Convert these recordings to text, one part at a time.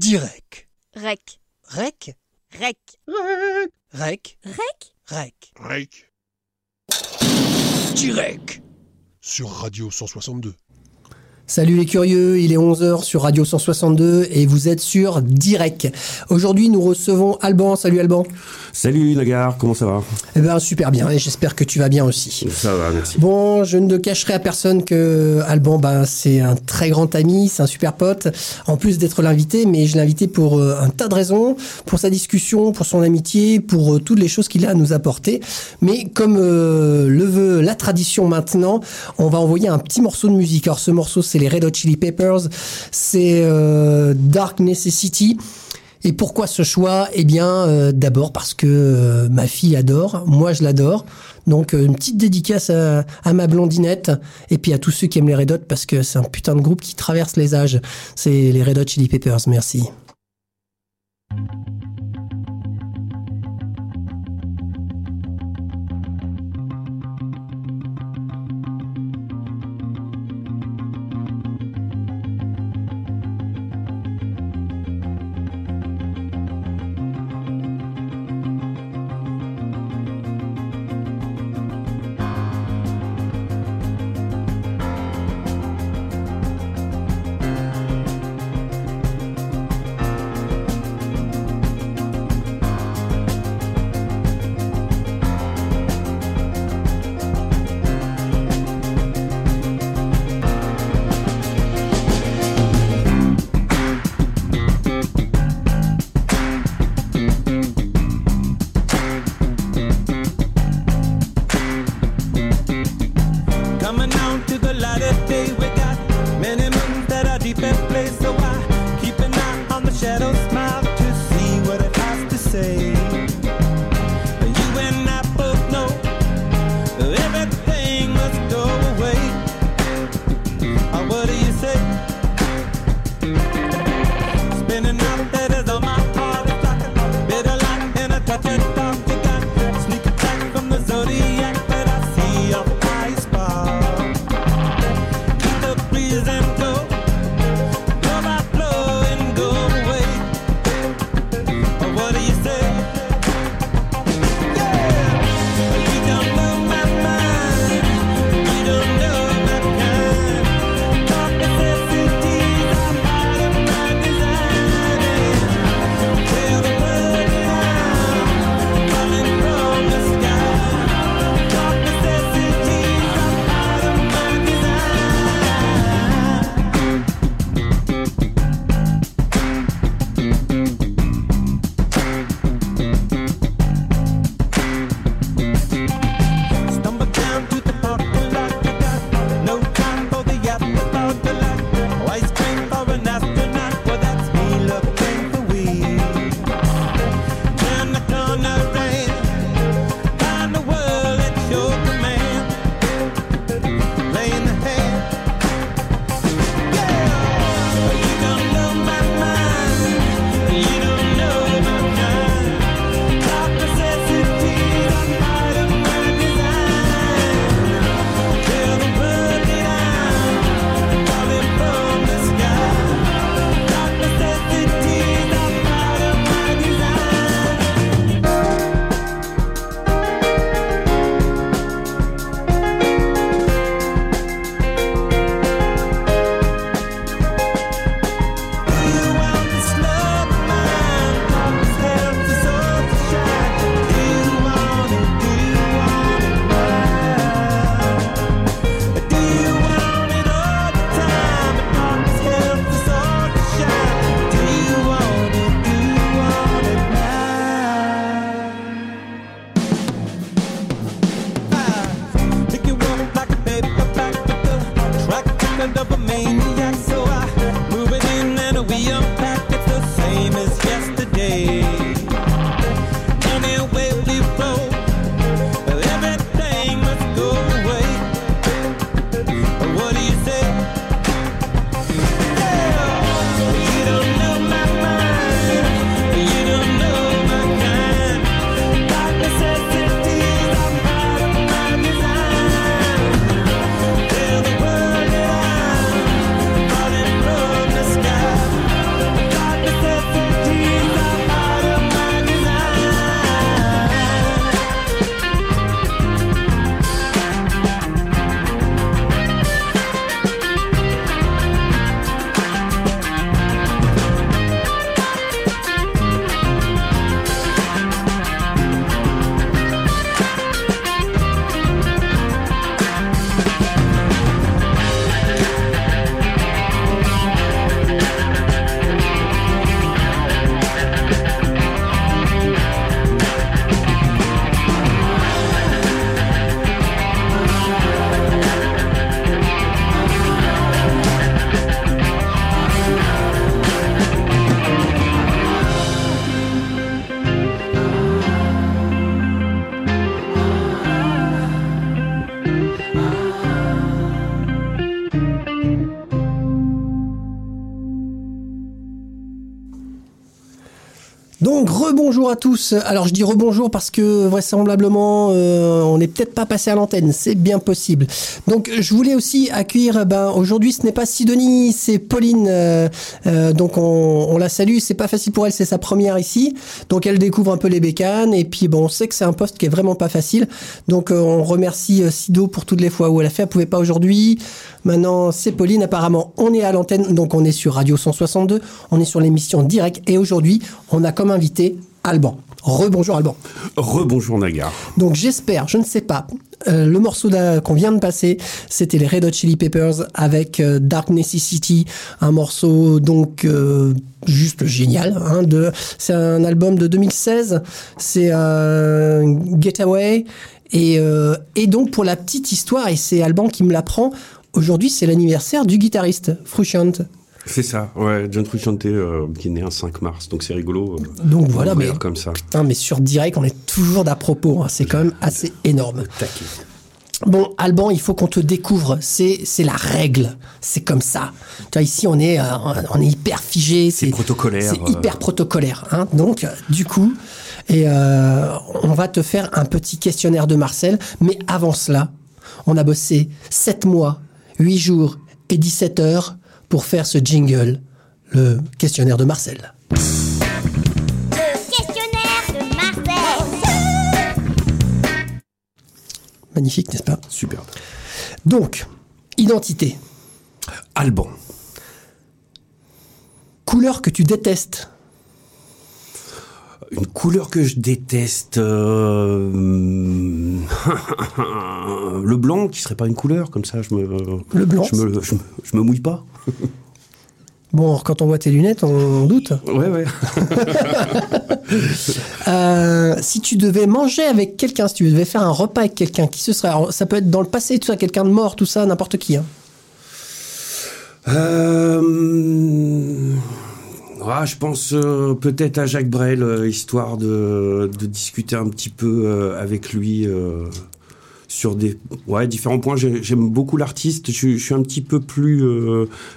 Direct. Rec. Rec. Rec? Rec. Rec. Rec? Rec. Direct. Sur Radio 162. Salut les curieux, il est 11h sur Radio 162 et vous êtes sur Direct. Aujourd'hui, nous recevons Alban. Salut Alban. Salut Lagarde, comment ça va? Eh ben super bien et j'espère que tu vas bien aussi. Ça va, merci. Bon, je ne cacherai à personne que Alban, ben, c'est un très grand ami, c'est un super pote. En plus d'être l'invité, mais je l'ai invité pour euh, un tas de raisons, pour sa discussion, pour son amitié, pour euh, toutes les choses qu'il a à nous apporter. Mais comme euh, le veut la tradition maintenant, on va envoyer un petit morceau de musique. Alors ce morceau, c'est les Red Hot Chili Peppers, c'est euh, Dark Necessity. Et pourquoi ce choix? Eh bien, euh, d'abord parce que euh, ma fille adore, moi je l'adore. Donc une petite dédicace à, à ma blondinette et puis à tous ceux qui aiment les Red Hot parce que c'est un putain de groupe qui traverse les âges. C'est les Red Hot Chili Peppers. Merci. say. Rebonjour à tous. Alors je dis rebonjour parce que vraisemblablement euh, on n'est peut-être pas passé à l'antenne, c'est bien possible. Donc je voulais aussi accueillir. Ben aujourd'hui ce n'est pas Sidonie, c'est Pauline. Euh, euh, donc on, la salue. C'est pas facile pour elle, c'est sa première ici. Donc elle découvre un peu les bécanes et puis bon on sait que c'est un poste qui est vraiment pas facile. Donc on remercie Sido pour toutes les fois où elle a fait. Elle pouvait pas aujourd'hui. Maintenant c'est Pauline. Apparemment on est à l'antenne, donc on est sur Radio 162. On est sur l'émission directe et aujourd'hui on a comme invité Alban. Rebonjour Alban. Rebonjour Nagar. Donc j'espère, je ne sais pas, euh, le morceau qu'on vient de passer, c'était les Red Hot Chili Peppers avec euh, Dark Necessity, un morceau donc euh, juste génial. Hein, de, c'est un album de 2016, c'est un Getaway. Et, et donc pour la petite histoire, et c'est Alban qui me l'apprend, aujourd'hui c'est l'anniversaire du guitariste Frusciante. C'est ça, ouais, John Frusciante euh, qui est né un 5 mars, donc c'est rigolo. Euh, donc voilà, mais comme ça. Putain, mais sur direct, on est toujours d'à propos. Hein, c'est quand même assez énorme. Taquet. Bon, Alban, il faut qu'on te découvre. C'est c'est la règle. C'est comme ça. Tu vois, ici, on est euh, on est hyper figé. C'est protocolaire. C'est hyper protocolaire. Hein. Donc, du coup, et on va te faire un petit questionnaire de Marcel. Mais avant cela, on a bossé 7 mois, 8 jours et 17 heures pour faire ce jingle, le questionnaire de Marcel. Le questionnaire de Marcel. Magnifique, n'est-ce pas? Superbe. Donc, identité. Alban. Couleur que tu détestes. Une couleur que je déteste. euh, le blanc, qui serait pas une couleur, comme ça je me. Le blanc. Je me, je me, je me mouille pas. Bon, quand on voit tes lunettes, on doute. Ouais, ouais. Euh, si tu devais manger avec quelqu'un, si tu devais faire un repas avec quelqu'un, qui ce serait Alors, Ça peut être dans le passé, tout ça, quelqu'un de mort, tout ça, n'importe qui. Hein. Euh, ah, je pense euh, peut-être à Jacques Brel, euh, histoire de, discuter un petit peu euh, avec lui sur des différents points. J'ai- J'aime beaucoup l'artiste. Je, suis- un petit peu plus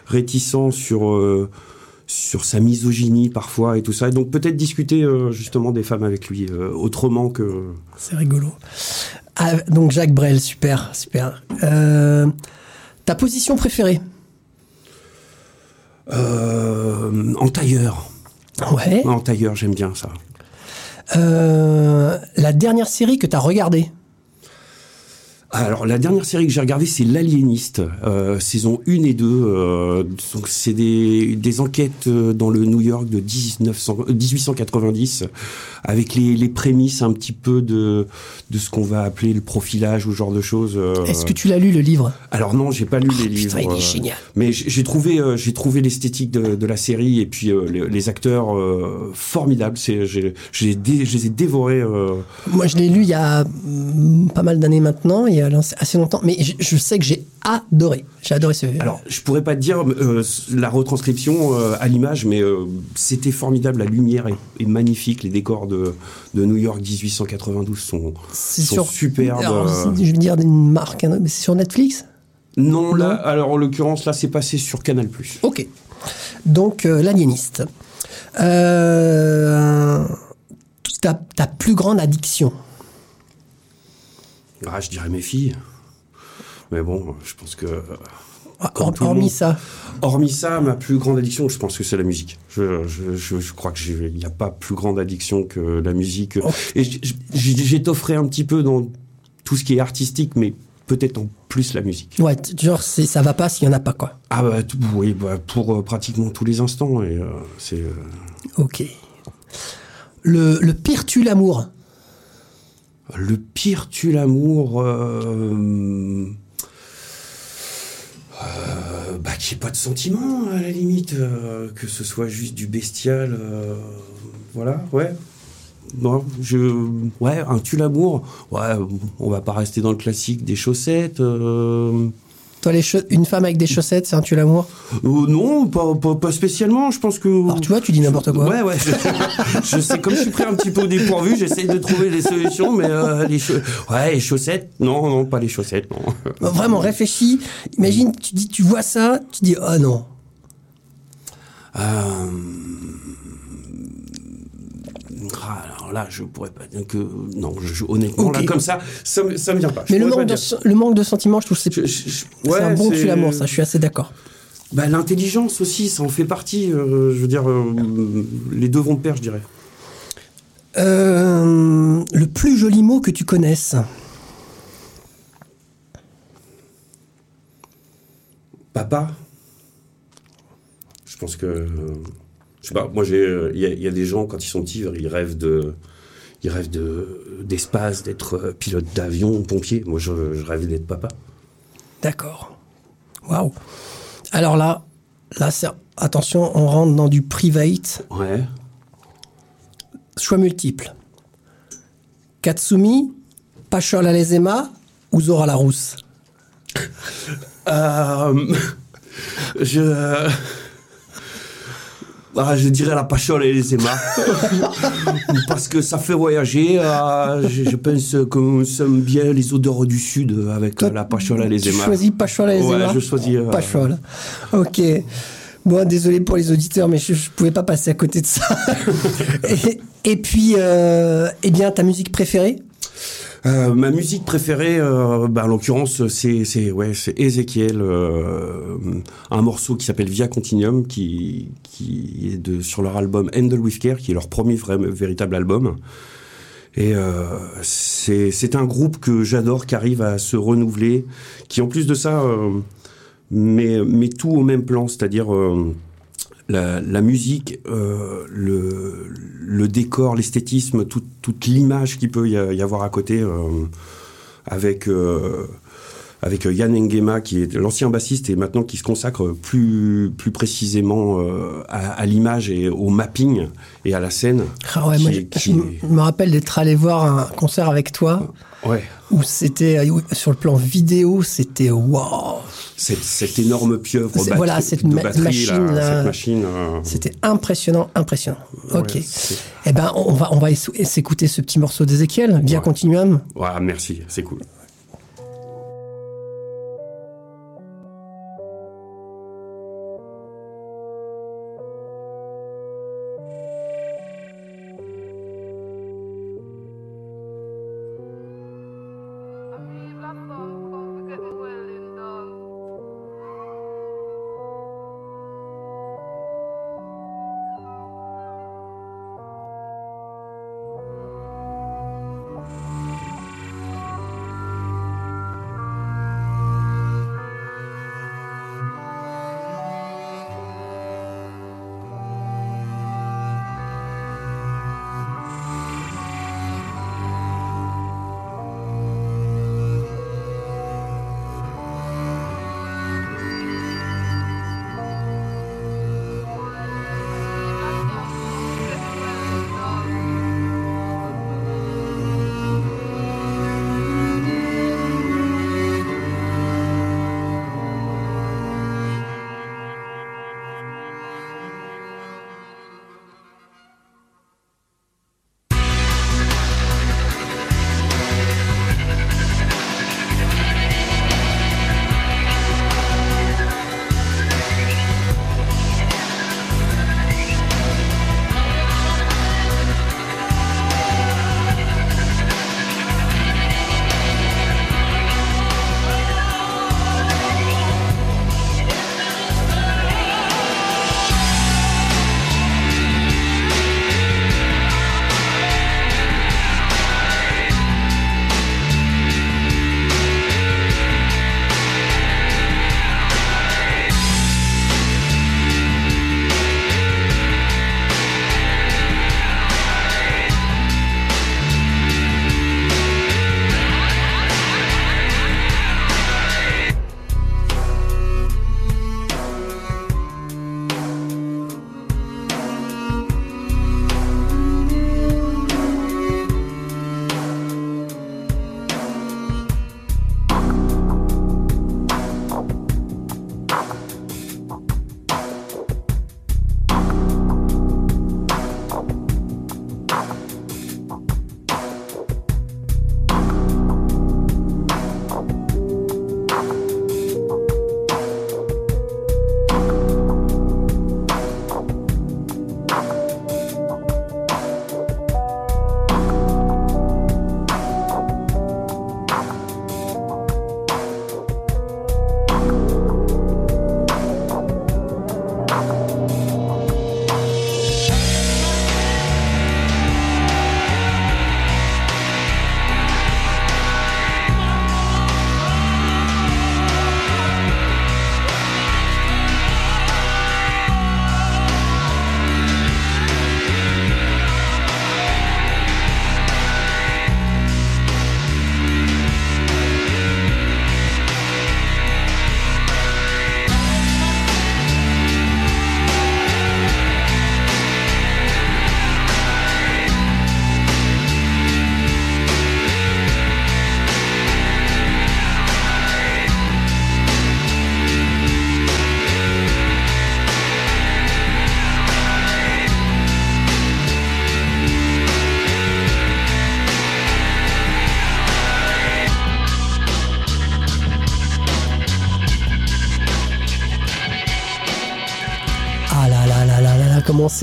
réticent sur, sur sa misogynie parfois et tout ça. Donc peut-être discuter justement des femmes avec lui autrement que... C'est rigolo. Ah, donc Jacques Brel, super, super. Ta position préférée? Euh, en tailleur. Ouais. En tailleur, j'aime bien ça. Euh, la dernière série que tu as regardée? Alors, la dernière série que j'ai regardée, c'est L'Aliéniste, euh, saison 1 et 2. euh, donc, c'est des, des enquêtes euh, dans le New York de 1900, euh, 1890, avec les, les prémices un petit peu de, de ce qu'on va appeler le profilage ou ce genre de choses. euh. Est-ce que tu l'as lu le livre? Alors non, j'ai pas lu les livres. Il est euh, génial. Mais j'ai trouvé, euh, j'ai trouvé l'esthétique de, de la série et puis euh, les, les acteurs euh, formidables. C'est, j'ai, j'ai dé- je les ai dévorés. euh, Moi, je l'ai lu il y a mm, pas mal d'années maintenant, il assez longtemps, mais je, je sais que j'ai adoré. J'ai adoré ce. Alors, je pourrais pas te dire euh, la retranscription euh, à l'image, mais euh, c'était formidable. La lumière est, est magnifique. Les décors de, de New York 1892 sont, sont sur. superbes. Alors, je vais dire une marque, hein, mais c'est sur Netflix? Non, là, alors en l'occurrence, là, c'est passé sur Canal+. Ok. Donc, l'aliéniste. Euh, ta, ta plus grande addiction? Ah, je dirais mes filles. Mais bon, je pense que... Comme le Hormis monde. ça. Hormis ça, ma plus grande addiction, je pense que c'est la musique. Je, je, je, je crois qu'il n'y a pas plus grande addiction que la musique. Oh. Et j'étofferai un petit peu dans tout ce qui est artistique, mais peut-être en plus la musique. Ouais, genre, ça va pas s'il y en a pas, quoi. Ah bah tout- oui, bah, pour euh, pratiquement tous les instants. Et euh, c'est euh, Ok. Le, le pire tue l'amour. Le pire tue l'amour. Euh, euh, bah ait pas de sentiment à la limite, euh, que ce soit juste du bestial. voilà, ouais. Non, je, ouais, un tue l'amour. Ouais, on va pas rester dans le classique des chaussettes. Toi, les une femme avec des chaussettes, c'est un tue l'amour? Euh, non, pas, pas, pas spécialement. Je pense que. Alors, tu vois, tu dis n'importe quoi. Ouais, ouais. Je, je sais, comme je suis pris un petit peu au dépourvu, j'essaye de trouver des solutions, mais euh, les, ouais, les chaussettes, non, non, pas les chaussettes, non. Bah, Vraiment, réfléchis. Imagine, tu dis, tu vois ça, tu dis, oh non. Euh, ah, là, je pourrais pas dire que non, je, honnêtement là comme ça, ça, me- ça me vient pas. Mais le manque, pas de, le manque de sentiments, je trouve que c'est ouais, un bon tue l'amour, ça, je suis assez d'accord. Bah, l'intelligence aussi, ça en fait partie. euh, je veux dire, euh, les deux vont de pair, je dirais. Euh, le plus joli mot que tu connaisses Papa. Je pense que, je sais pas. Moi, j'ai, euh, il y, a- il y a des gens quand ils sont petits, ils rêvent de, ils rêvent de d'espace, d'être euh, pilote d'avion, pompier. Moi, je, je rêve d'être papa. D'accord. Waouh. Alors là, là, c'est- attention, on rentre dans du private. Ouais. Choix multiple. Katsumi, Pachol Alezema ou Zora la rousse Euh, je. Ah, je dirais la pachole et les aimas. Parce que ça fait voyager. euh, je, je pense qu'on sent bien les odeurs du sud avec Toi, la pachole et les Tu aimas. choisis Pachol Alezema Ouais, je choisis. euh, Pachol. Ok. Bon, désolé pour les auditeurs, mais je, pouvais pas passer à côté de ça. et, et puis, euh, eh bien, ta musique préférée? Euh, ma musique préférée, euh, bah, en l'occurrence, c'est c'est ouais, c'est Ezekiel, euh, un morceau qui s'appelle Via Continuum, qui qui est de sur leur album Handle with Care, qui est leur premier vrai, véritable album. Et euh, c'est c'est un groupe que j'adore, qui arrive à se renouveler, qui en plus de ça euh, met met tout au même plan, c'est-à-dire la, la musique, euh, le, le décor, l'esthétisme, tout- toute l'image qu'il peut y, a- y avoir à côté, euh, avec euh, avec Yann Nguema qui est l'ancien bassiste et maintenant qui se consacre plus plus précisément à, à l'image et au mapping et à la scène. Ah ouais, Qui moi, je, qui je est- me rappelle d'être allé voir un concert avec toi Ouais, où c'était euh, sur le plan vidéo, c'était waouh, cette, cette énorme pieuvre voilà, cette de ma- batterie, machine, là, cette machine. euh, c'était impressionnant, impressionnant. Ok. ouais, Eh ben, on va on va s'écouter ce petit morceau d'Ezekiel, via Ouais. Continuum. ouais, merci, c'est cool.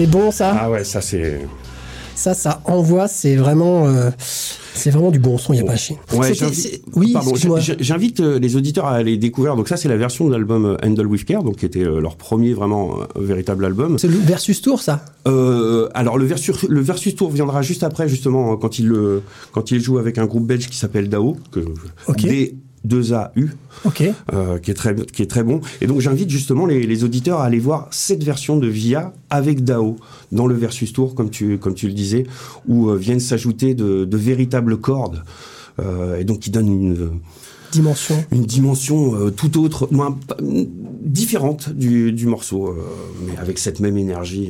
c'est bon ça? Ah ouais, ça c'est. Ça, ça envoie, c'est vraiment. Euh, c'est vraiment du bon son, il n'y a pas à chier. Oui, J'invite euh, les auditeurs à aller découvrir. Donc ça, c'est la version de l'album euh, Handle With Care, donc qui était leur premier vraiment véritable album. C'est le Versus Tour, ça? Alors le Versus, le Versus Tour viendra juste après, justement, quand il, quand il joue avec un groupe belge qui s'appelle DAO, que. 2AU, okay. Euh, qui, est très, qui est très bon. Et donc j'invite justement les, auditeurs à aller voir cette version de VIA avec DAO dans le Versus Tour, comme tu, comme tu le disais, où euh, viennent s'ajouter de, véritables cordes, euh, et donc qui donnent une... Dimension. Une dimension tout autre, non, différente du morceau, mais avec cette même énergie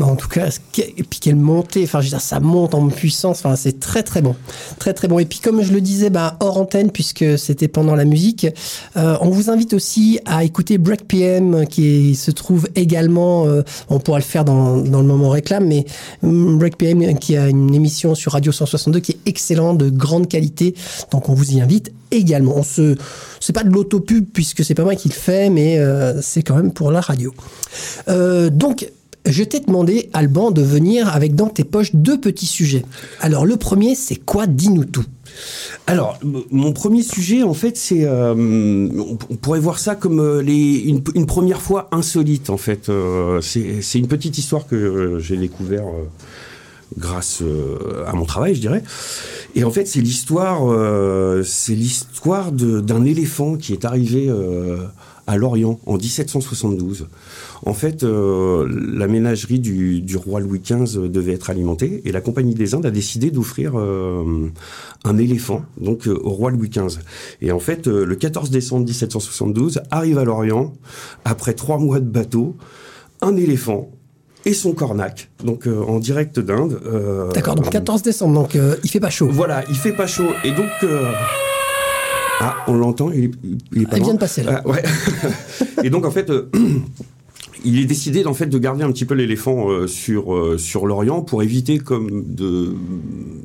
en tout cas, et puis quelle montée, enfin je veux dire, ça monte en puissance, enfin c'est très très bon, très très bon. Et puis comme je le disais, bah, hors antenne puisque c'était pendant la musique, euh, on vous invite aussi à écouter Break PM qui se trouve également, euh, on pourra le faire dans, le moment réclame, mais hum, Break PM qui a une émission sur Radio 162 qui est excellente, de grande qualité, donc on vous y invite également. On se, c'est pas de l'autopub puisque c'est pas moi qui le fais, mais euh, c'est quand même pour la radio. Donc je t'ai demandé, Alban, de venir avec dans tes poches deux petits sujets. Alors, le premier, c'est quoi Dis-nous tout? Alors, mon premier sujet, en fait, c'est, euh, on pourrait voir ça comme euh, une, première fois insolite, en fait. Euh, c'est une petite histoire que j'ai découvert grâce à mon travail, je dirais. Et en fait, c'est l'histoire, c'est l'histoire d'un éléphant qui est arrivé à Lorient en 1772. En fait, euh, la ménagerie du, du roi Louis XV devait être alimentée et la Compagnie des Indes a décidé d'offrir euh, un éléphant donc euh, au roi Louis XV. Et en fait, le 14 décembre 1772 arrive à Lorient après trois mois de bateau un éléphant et son cornac, donc euh, en direct d'Inde. euh, D'accord, donc 14 décembre, donc euh, il fait pas chaud. voilà, il fait pas chaud. Et donc. Ah, on l'entend, il, est- il est pas Elle loin. vient de passer, là. Ah, ouais. et donc, en fait. euh, Il est décidé en fait de garder un petit peu l'éléphant euh, sur euh, sur l'Orient pour éviter comme de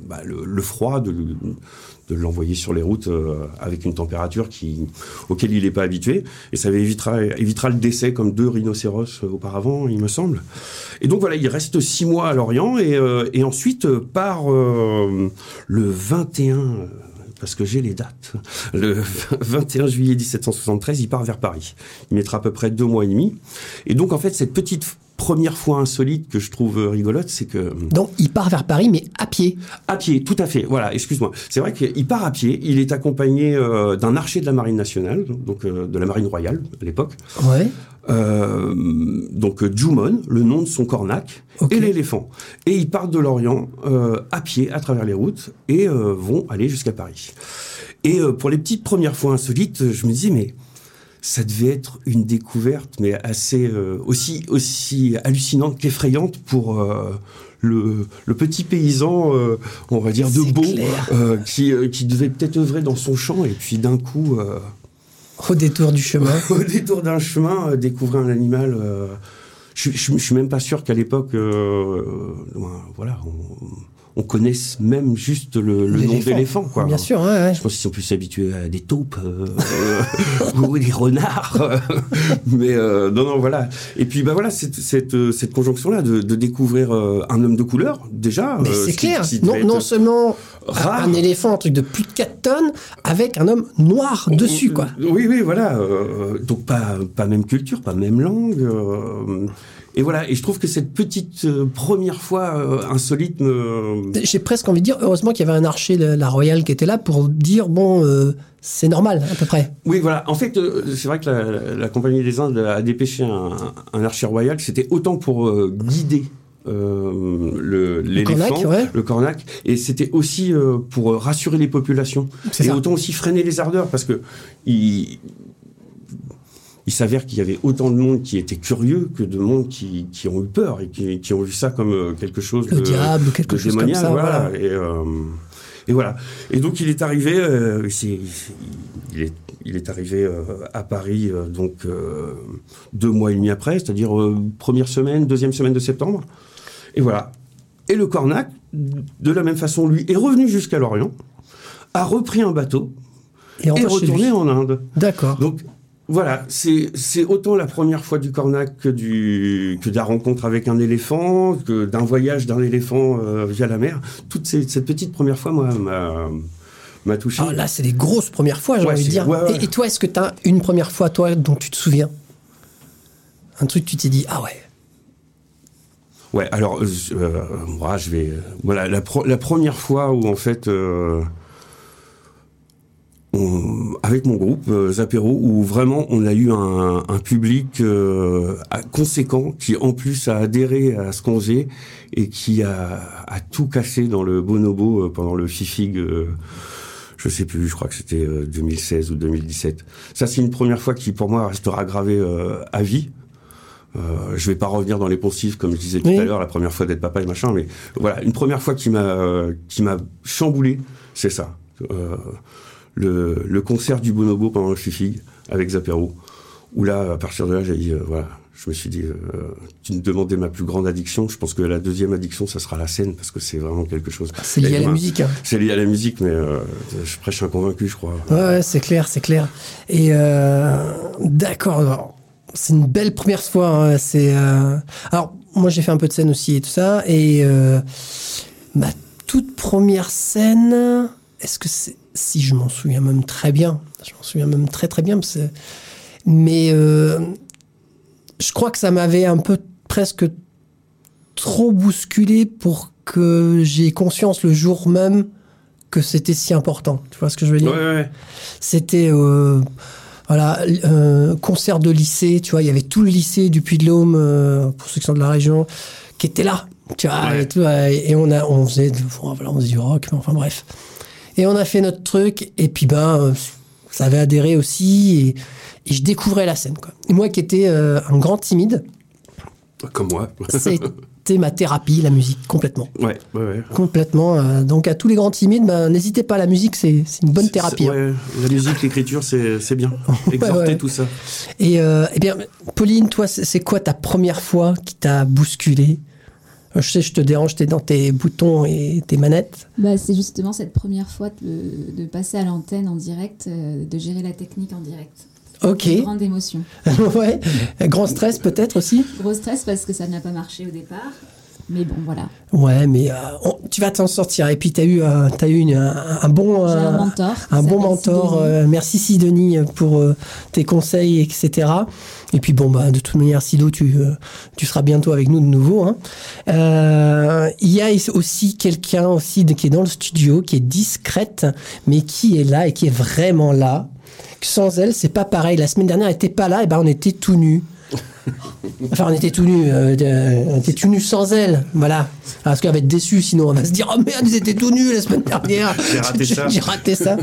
bah, le, le froid de, de l'envoyer sur les routes euh, avec une température qui auquel il n'est pas habitué et ça évitera évitera le décès comme deux rhinocéros auparavant il me semble et donc voilà il reste six mois à l'Orient et, et ensuite par euh, le 21 euh, parce que j'ai les dates. Le 21 juillet 1773, il part vers Paris. Il mettra à peu près deux mois et demi. Et donc, en fait, cette petite première fois insolite que je trouve rigolote, c'est que Donc il part vers Paris, mais à pied. à pied, tout à fait. Voilà, excuse-moi. C'est vrai qu'il part à pied. Il est accompagné euh, d'un archer de la marine nationale, donc euh, de la marine royale à l'époque. Ouais. Euh, donc Jumon, le nom de son cornac, et l'éléphant. Et ils partent de l'Orient euh, à pied à travers les routes et euh, vont aller jusqu'à Paris. Et pour les petites premières fois insolites, je me disais mais ça devait être une découverte, mais assez aussi aussi hallucinante qu'effrayante pour le, le petit paysan, euh, on va dire de beau, euh, qui, euh, qui devait peut-être œuvrer dans son champ et puis d'un coup. Au détour du chemin. au détour d'un chemin, euh, découvrir un animal. euh, je, je suis même pas sûr qu'à l'époque, euh, voilà, on, on connaisse même juste le, le nom L'éléphant. d'éléphant, quoi. Bien sûr, ouais, ouais. Je pense qu'ils sont plus habitués à des taupes ou des renards. Mais non, non, voilà. Et puis, bah voilà, cette, cette, cette conjonction-là de, de découvrir un homme de couleur, déjà. Mais c'est ce clair. qui Non, non seulement rare. un éléphant, un truc de plus de 4 tonnes, avec un homme noir dessus, quoi. Oui, oui, voilà. euh, donc pas, pas même culture, pas même langue. euh, et voilà. Et je trouve que cette petite euh, première fois insolite me. J'ai presque envie de dire, heureusement qu'il y avait un archer de la Royale qui était là pour dire, bon, euh, c'est normal, à peu près. Oui, voilà. En fait, c'est vrai que la, la Compagnie des Indes a dépêché un, un archer royal. C'était autant pour euh, guider. Euh, le l'éléphant, cornac, ouais. le cornac, et c'était aussi euh, pour euh, rassurer les populations C'est et ça. autant aussi freiner les ardeurs parce que il, il s'avère qu'il y avait autant de monde qui était curieux que de monde qui, qui ont eu peur et qui, qui ont vu ça comme euh, quelque chose Le de, diable quelque de chose comme ça, voilà. voilà. Et, euh, et voilà. Et donc il est arrivé, euh, c'est- il, est, il est arrivé euh, à Paris donc deux mois et demi après, c'est-à-dire première semaine, deuxième semaine de septembre. Et voilà. Et le Cornac, de la même façon, lui, est revenu jusqu'à Lorient, a repris un bateau Et chez retourné en Inde. D'accord. Donc, Voilà, c'est autant la première fois du cornac que du que de la rencontre avec un éléphant, que d'un voyage d'un éléphant euh, via la mer. Toute ces- cette petite première fois, moi, m'a m'a touché. Ah, là, c'est les grosses premières fois, j'ai Ouais, envie de dire. ouais, ouais. Et, et toi, est-ce que tu as une première fois, toi, dont tu te souviens? Un truc, tu t'es dit, ah ouais. Ouais, alors euh, euh, moi, je vais. Voilà, la, première fois où en fait. euh, avec mon groupe euh, Zapero où vraiment on a eu un, public euh, conséquent qui en plus a adhéré à ce qu'on faisait et qui a, tout cassé dans le bonobo euh, pendant le FIFIG euh, je sais plus je crois que c'était euh, 2016 ou 2017 ça c'est une première fois qui pour moi restera gravée euh, à vie euh, je vais pas revenir dans les poncifs comme je disais tout Oui. à l'heure, la première fois d'être papa et machin, mais voilà, une première fois qui m'a euh, qui m'a chamboulé, c'est ça. Euh, le, le concert du Bonobo pendant le Fifi avec Zapero, où là, à partir de là, j'ai dit, euh, voilà, je me suis dit, euh, tu me demandais ma plus grande addiction, je pense que la deuxième addiction, ça sera la scène, parce que c'est vraiment quelque chose. C'est lié à la musique. hein. C'est lié à la musique, mais euh, je prêche un convaincu, je crois. Ouais, ouais, c'est clair, c'est clair. Et euh, d'accord, c'est une belle première fois. hein, c'est euh, alors moi j'ai fait un peu de scène aussi et tout ça. Et euh, ma toute première scène, est-ce que c'est si je m'en souviens même très bien, je m'en souviens même très très bien, parce mais euh, je crois que ça m'avait un peu presque trop bousculé pour que j'ai conscience le jour même que c'était si important. Tu vois ce que je veux dire? Ouais, ouais, ouais. C'était voilà euh, concert de lycée, tu vois, il y avait tout le lycée du Puy-de-Dôme euh, pour ceux qui sont de la région qui était là, tu vois, Ouais. et, tout, et on a on faisait de- voilà, on faisait du rock, mais enfin bref. Et on a fait notre truc et puis ben ça avait adhéré aussi et, et je découvrais la scène quoi. Et moi qui étais euh, un grand timide, Comme moi. c'était ma thérapie la musique complètement. ouais, ouais, ouais. Complètement. euh, donc à tous les grands timides, ben, n'hésitez pas, la musique c'est c'est une bonne thérapie. Hein. ouais, la musique, l'écriture, c'est c'est bien. Exhorter ouais. tout ça. Et euh, eh bien, Pauline, toi, c'est quoi ta première fois qui t'a bousculé? Euh, Je sais, je te dérange, t'es dans tes boutons et tes manettes. Bah, c'est justement cette première fois de, de passer à l'antenne en direct, de gérer la technique en direct. Ok. Une grande émotion. ouais. Grand stress peut-être aussi. Gros stress parce que ça n'a pas marché au départ. Mais bon, voilà. Ouais, mais euh, on- tu vas t'en sortir. Et puis t'as eu, euh, t'as eu une- un, un bon, J'ai euh, un mentor. un bon mentor. Sidonie. euh, merci Sidonie pour euh, tes conseils, etc. Et puis bon, bah, de toute manière, Sido, tu, tu seras bientôt avec nous de nouveau. hein. Il y a aussi quelqu'un aussi qui est dans le studio, qui est discrète, mais qui est là et qui est vraiment là. Sans elle, c'est pas pareil. La semaine dernière, elle était pas là, et ben on était tout nus. Enfin, on était tout nus. euh, euh, on était tout nus sans elle. Voilà. Parce qu'elle va être déçue, sinon on va se dire Oh merde, ils étaient tout nus la semaine dernière. J'ai raté ça. J'ai raté ça.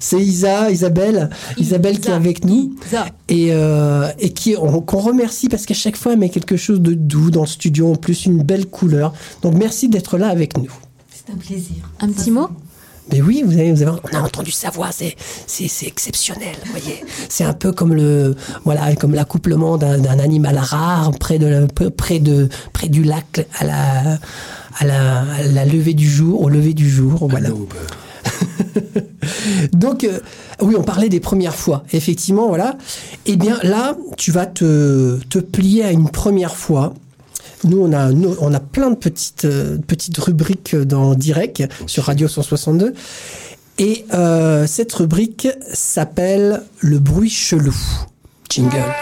C'est Isa, Isabelle. Isabelle qui est avec nous. Isa. Et, euh, et qui on- qu'on remercie parce qu'à chaque fois elle met quelque chose de doux dans le studio, en plus une belle couleur. Donc merci d'être là avec nous. C'est un plaisir. Un petit mot? Mais oui, vous avez, vous avez- on a entendu sa voix, c'est, c'est, c'est exceptionnel, vous voyez. C'est un peu comme le, voilà, comme l'accouplement d'un, d'un animal rare près de, la- près de, près du lac à la, à la, à la levée du jour, au lever du jour, voilà. Donc, euh, oui, on parlait des premières fois. Effectivement, voilà. Eh bien, là, tu vas te, te plier à une première fois. Nous, on a, nous, on a plein de petites, euh, petites rubriques dans Direct sur Radio 162. Et euh, cette rubrique s'appelle Le bruit chelou. Jingle.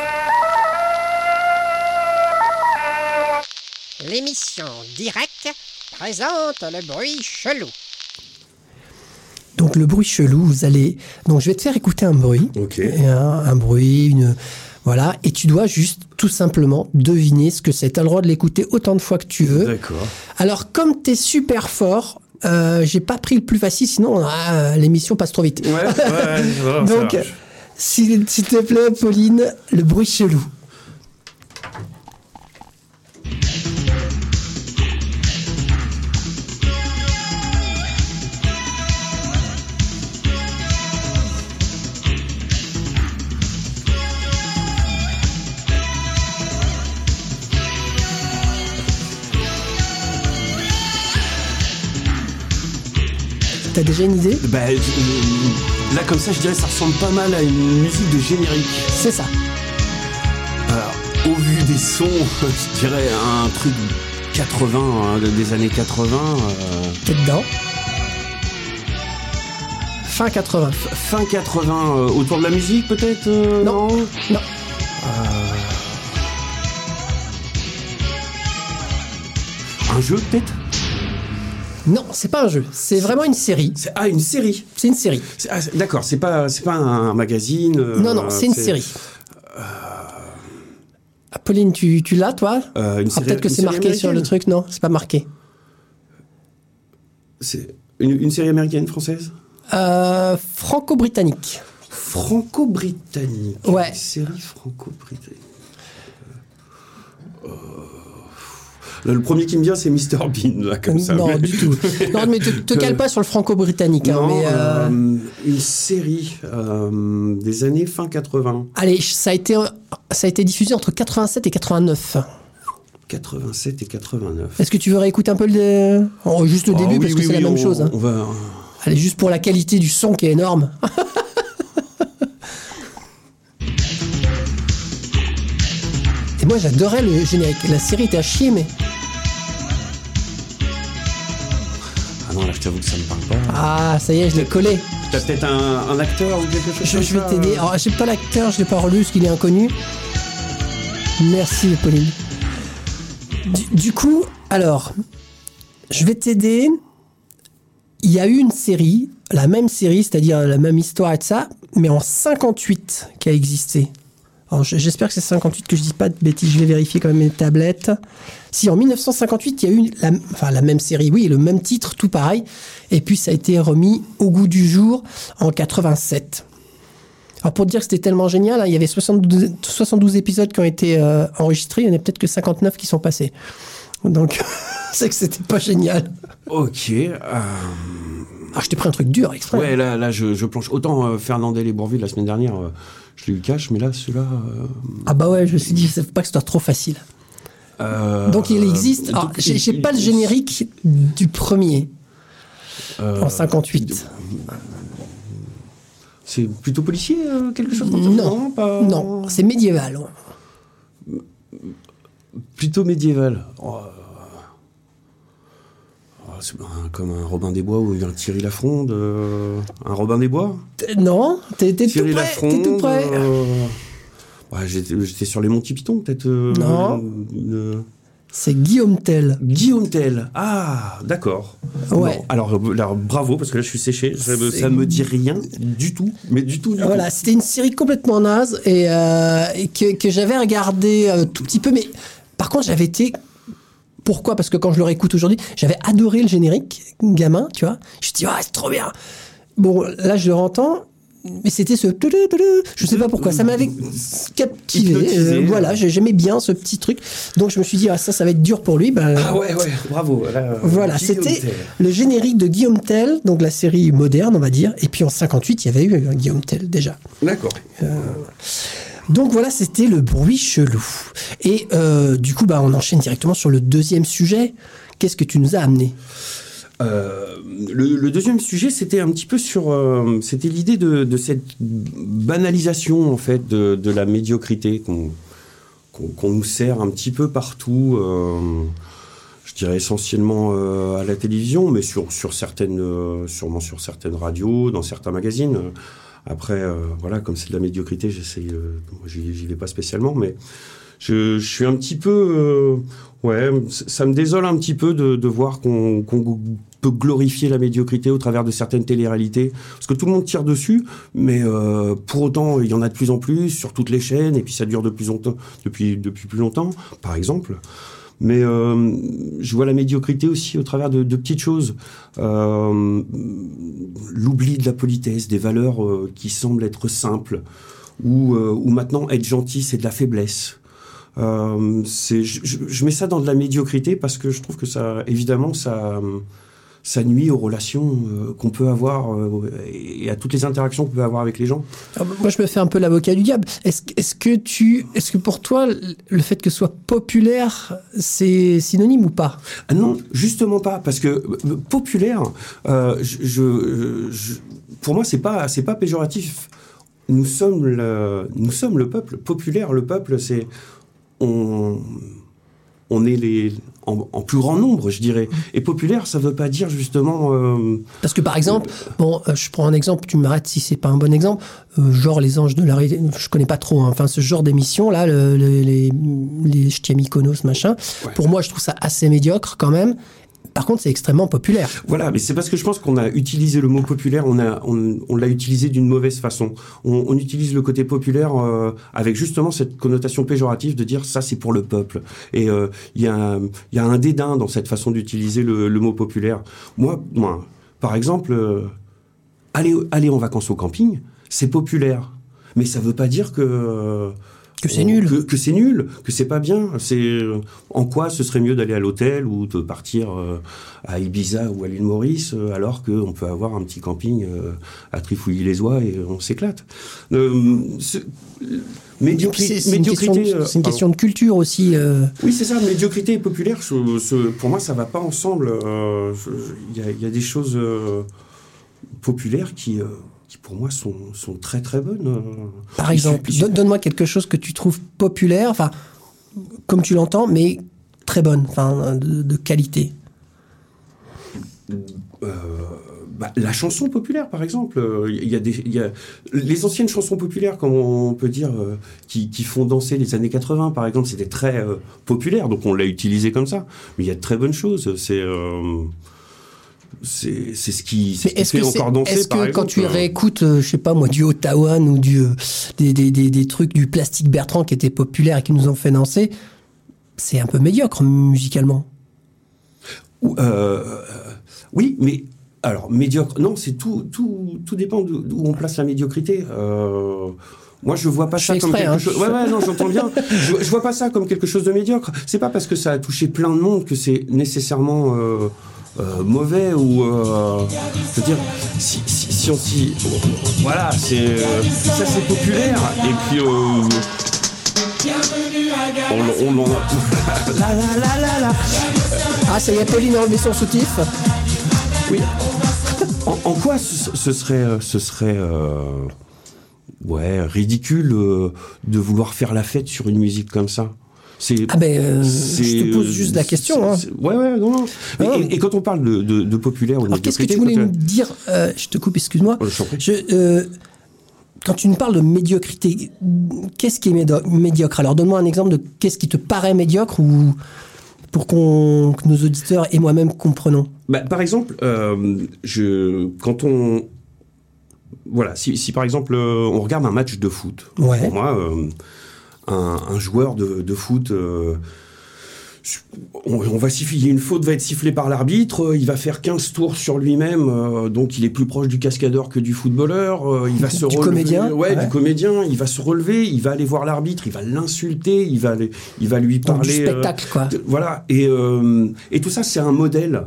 L'émission Direct présente le bruit chelou. Donc, le bruit chelou, vous allez. Donc, je vais te faire écouter un bruit. Ok. Un bruit, une. Voilà. Et tu dois juste, tout simplement, deviner ce que c'est. Tu as le droit de l'écouter autant de fois que tu veux. D'accord. Alors, comme tu es super fort, euh, j'ai pas pris le plus facile, sinon ah, l'émission passe trop vite. Ouais, ouais, ouais, voilà, ça Donc, s'il te plaît, Pauline, le bruit chelou. T'as déjà une idée Bah, euh, Là, comme ça, je dirais, ça ressemble pas mal à une musique de générique. C'est ça. Alors, au vu des sons, je dirais un truc 80, hein, des années 80. euh, T'es dedans. Fin 80. fin 80, euh, autour de la musique peut-être euh, Non. non? Non. Un jeu peut-être? Non, c'est pas un jeu. C'est vraiment une série. Ah, une série. C'est une série. Ah, D'accord, c'est pas, c'est pas un magazine. euh, non, non, c'est une série. Pauline, tu, tu l'as, toi? Euh, Ah, Peut-être que c'est marqué sur le truc. Non, c'est pas marqué. C'est une, une série américaine, française? Euh, Franco-britannique. Franco-britannique. Ouais. Une série franco-britannique. Le premier qui me vient, c'est Mr Bean, là, comme ça. non, mais- du tout. Non, mais te, te cale pas sur le franco-britannique. hein, euh, euh, une série euh, des années fin 80. Allez, ça a, été, ça a été diffusé entre 87 et 89. 87 et 89. Est-ce que tu veux réécouter un peu le, oh, juste le Ah début oui, parce que oui, c'est la même chose. hein. On va. Allez, juste pour la qualité du son qui est énorme. Et moi j'adorais le générique. La série était à chier, mais t'avoue que ça me parle pas. ah ça y est, je l'ai collé. T'as peut-être un, un acteur ou quelque chose Je, comme je vais t'aider. euh Alors j'ai pas l'acteur, je l'ai pas relu parce qu'il est inconnu. Merci Pauline. Du, du coup, alors, je vais t'aider. Il y a eu une série, la même série, c'est-à-dire la même histoire et de ça, mais en 58 qui a existé. J'espère que c'est 58 que je dis pas de bêtises, je vais vérifier quand même mes tablettes. Si en 1958 il y a eu la, enfin, la même série, oui, le même titre, tout pareil, et puis ça a été remis au goût du jour en 87. Alors pour dire que c'était tellement génial, hein, il y avait 72, 72 épisodes qui ont été euh, enregistrés, il y en a peut-être que 59 qui sont passés. Donc c'est que c'était pas génial. Ok. euh, Ah, je t'ai pris un truc dur exprès. Ouais, là, là je, je planche. Autant euh, Fernandel et Bourville la semaine dernière, euh, je l'ai eu cash, mais là, celui-là. euh, Ah bah ouais, je me suis dit, faut pas que ce soit trop facile. Euh, Donc il existe. Alors, j'ai pas le générique du premier euh, en 58. C'est plutôt policier, euh, quelque chose comme ça Non, pas- non, c'est médiéval. Plutôt médiéval. Oh, oh, c'est un- comme un Robin des Bois ou un Thierry Lafronde. euh, un Robin des Bois? T- Non, t'es t'es tout Thierry près. Lafronde. T'es tout près. Euh, ouais, J'étais sur les Monty Python, peut-être. euh, Non. euh, C'est Guillaume Tell. Guillaume Tell. Ah, d'accord. Ouais. Bon, alors, euh, alors, bravo, parce que là, je suis séché. Ça, ça me dit rien du tout. Mais du tout, du Voilà, c'était une série complètement naze et, euh, et que, que j'avais regardé euh, tout petit peu, mais par contre j'avais été. Pourquoi? Parce que quand je le réécoute aujourd'hui, j'avais adoré le générique, gamin, tu vois. Je me suis dit, ah, c'est trop bien. Bon, là je le entends, mais c'était ce. Je sais pas pourquoi, ça m'avait captivé. Euh, voilà, j'ai- j'aimais bien ce petit truc. Donc je me suis dit, ah, ça, ça va être dur pour lui. Ben, Ah ouais, ouais, bravo. Là, euh, voilà, Guillaume c'était le générique de Guillaume Tell, donc la série moderne, on va dire. Et puis en 58, il y avait eu un Guillaume Tell déjà. D'accord. Donc voilà, c'était le bruit chelou. Et euh, du coup, bah, on enchaîne directement sur le deuxième sujet. Qu'est-ce que tu nous as amené? Euh, le, deuxième sujet, c'était un petit peu sur, euh, c'était l'idée de, cette banalisation en fait de, la médiocrité qu'on nous sert un petit peu partout. euh, je dirais essentiellement à la télévision, mais sur sur certaines, sûrement sur certaines radios, dans certains magazines. Après, voilà, comme c'est de la médiocrité, j'essaye, j'y vais pas spécialement, mais je, suis un petit peu, ouais, ça me désole un petit peu de, de voir qu'on peut glorifier la médiocrité au travers de certaines téléréalités, parce que tout le monde tire dessus, mais euh, pour autant, il y en a de plus en plus sur toutes les chaînes, et puis ça dure de plus longtemps, depuis depuis plus longtemps, par exemple. Mais euh, je vois la médiocrité aussi au travers de, de petites choses. Euh, L'oubli de la politesse, des valeurs euh, qui semblent être simples, ou euh, maintenant être gentil, c'est de la faiblesse. Euh, c'est, je, mets ça dans de la médiocrité parce que je trouve que ça, évidemment, ça, ça nuit aux relations euh, qu'on peut avoir euh, et à toutes les interactions qu'on peut avoir avec les gens. Alors, moi, je me fais un peu l'avocat du diable. Est-ce est-ce que tu, est-ce que pour toi, le fait que ce soit populaire, c'est synonyme ou pas? Ah non, justement pas, parce que populaire, je, je- je- pour moi, c'est pas, c'est pas péjoratif. Nous sommes le, nous sommes le peuple populaire. Le peuple, c'est on, on est les en, en plus grand nombre, je dirais. Et populaire, ça veut pas dire justement. euh, Parce que par exemple, bon, euh, je prends un exemple, tu m'arrêtes si c'est pas un bon exemple, euh, genre les anges de la Ré- je connais pas trop, hein. enfin ce genre d'émission là, le- le- les les Ch'ti Mykonos machin. Pour moi, je trouve ça assez médiocre quand même. Par contre, c'est extrêmement populaire. Voilà, mais c'est parce que je pense qu'on a utilisé le mot populaire, on l'a utilisé d'une mauvaise façon. On, utilise le côté populaire euh, avec justement cette connotation péjorative de dire ça c'est pour le peuple. Et euh, il y, a, un- dédain dans cette façon d'utiliser le, mot populaire. Moi, par exemple, euh, aller, en vacances au camping, c'est populaire. Mais ça veut pas dire que Que c'est nul. que, que c'est nul, que c'est pas bien. C'est euh, en quoi ce serait mieux d'aller à l'hôtel ou de partir euh, à Ibiza ou à l'île Maurice euh, alors qu'on peut avoir un petit camping à Trifouilly-les-Oies et on s'éclate. Euh, médiocrité, C'est une, question, de- euh, c'est une pardon. question de culture aussi. euh. Oui, c'est ça, médiocrité et populaire, ce- pour moi, ça va pas ensemble. Euh, Il y, a, il y a des choses populaires qui, qui, pour moi, sont, sont très très bonnes. euh. Par exemple, donne-moi quelque chose que tu trouves populaire, enfin, comme tu l'entends, mais très bonne, enfin, de, de qualité. Euh, bah, la chanson populaire, par exemple, euh, il y a des, il y a les anciennes chansons populaires, comme on peut dire, euh, qui, qui font danser les années 80, par exemple, c'était très euh, populaire, donc on l'a utilisé comme ça. Mais il y a de très bonnes choses. C'est c'est c'est ce qui, c'est est-ce fait que, encore danser. est-ce que quand tu euh, réécoutes, euh, je sais pas moi, du Otawan ou du, euh, des, des, des, des trucs du plastique Bertrand qui étaient populaires et qui nous ont fait danser, c'est un peu médiocre musicalement. Euh, oui, mais alors médiocre. Non, c'est tout, tout, tout dépend d'où on place la médiocrité. Moi, je vois pas ça comme quelque hein. chose. Ouais, ouais, non, j'entends bien. Je, je vois pas ça comme quelque chose de médiocre. C'est pas parce que ça a touché plein de monde que c'est nécessairement euh, mauvais ou. Euh, je veux dire, si, si, si on s'y. Voilà, c'est euh, ça, c'est populaire. Et puis. euh, on, on, on- la, la, la, la. Ah, ça y est, Pauline a enlevé son soutif. Oui. En, en quoi ce, ce serait, euh, ce serait euh, ouais, ridicule euh, de vouloir faire la fête sur une musique comme ça? C'est, Ah ben, euh, je te pose juste la question. hein. Ouais, ouais, non, non. Mais- Ah. et, et quand on parle de, de, de populaire ou de Alors, qu'est-ce que tu voulais me dire euh, Je te coupe, excuse-moi. Oh, je euh, quand tu me parles de médiocrité, qu'est-ce qui est médo- médiocre? Alors, donne-moi un exemple de qu'est-ce qui te paraît médiocre ou pour qu'on, que nos auditeurs et moi-même comprenons. Bah, par exemple, euh, je, quand on. Voilà, si, si par exemple euh, on regarde un match de foot, Ouais. pour moi, euh, un, un joueur de, de foot. euh, on, on va siffler, il y a une faute va être sifflée par l'arbitre, euh, il va faire 15 tours sur lui-même, euh, donc il est plus proche du cascadeur que du footballeur, euh, il va se Du relever, comédien, ouais, ouais. du comédien, il va se relever, il va aller voir l'arbitre, il va l'insulter, il va, aller- il va lui Donc, parler. du euh, spectacle, quoi. voilà, et, euh, et tout ça, c'est un modèle.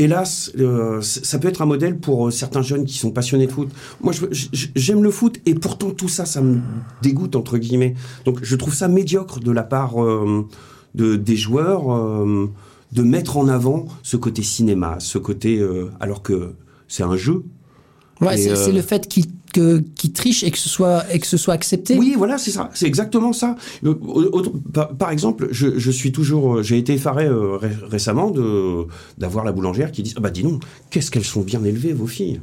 Hélas, euh, ça peut être un modèle pour euh, certains jeunes qui sont passionnés de foot. Moi, j'aime le foot et pourtant tout ça, ça me dégoûte entre guillemets. Donc, je trouve ça médiocre de la part euh, de, des joueurs euh, de mettre en avant ce côté cinéma, ce côté euh, alors que c'est un jeu. Ouais, c'est, euh, le fait qu'il, que, qu'il triche et que ce soit, et que ce soit accepté. Oui, voilà, c'est ça, c'est exactement ça. Euh, autre- par, par exemple, je, je suis toujours, euh, j'ai été effaré euh, ré- récemment de d'avoir la boulangère qui dit, ah bah dis donc, qu'est-ce qu'elles sont bien élevées vos filles?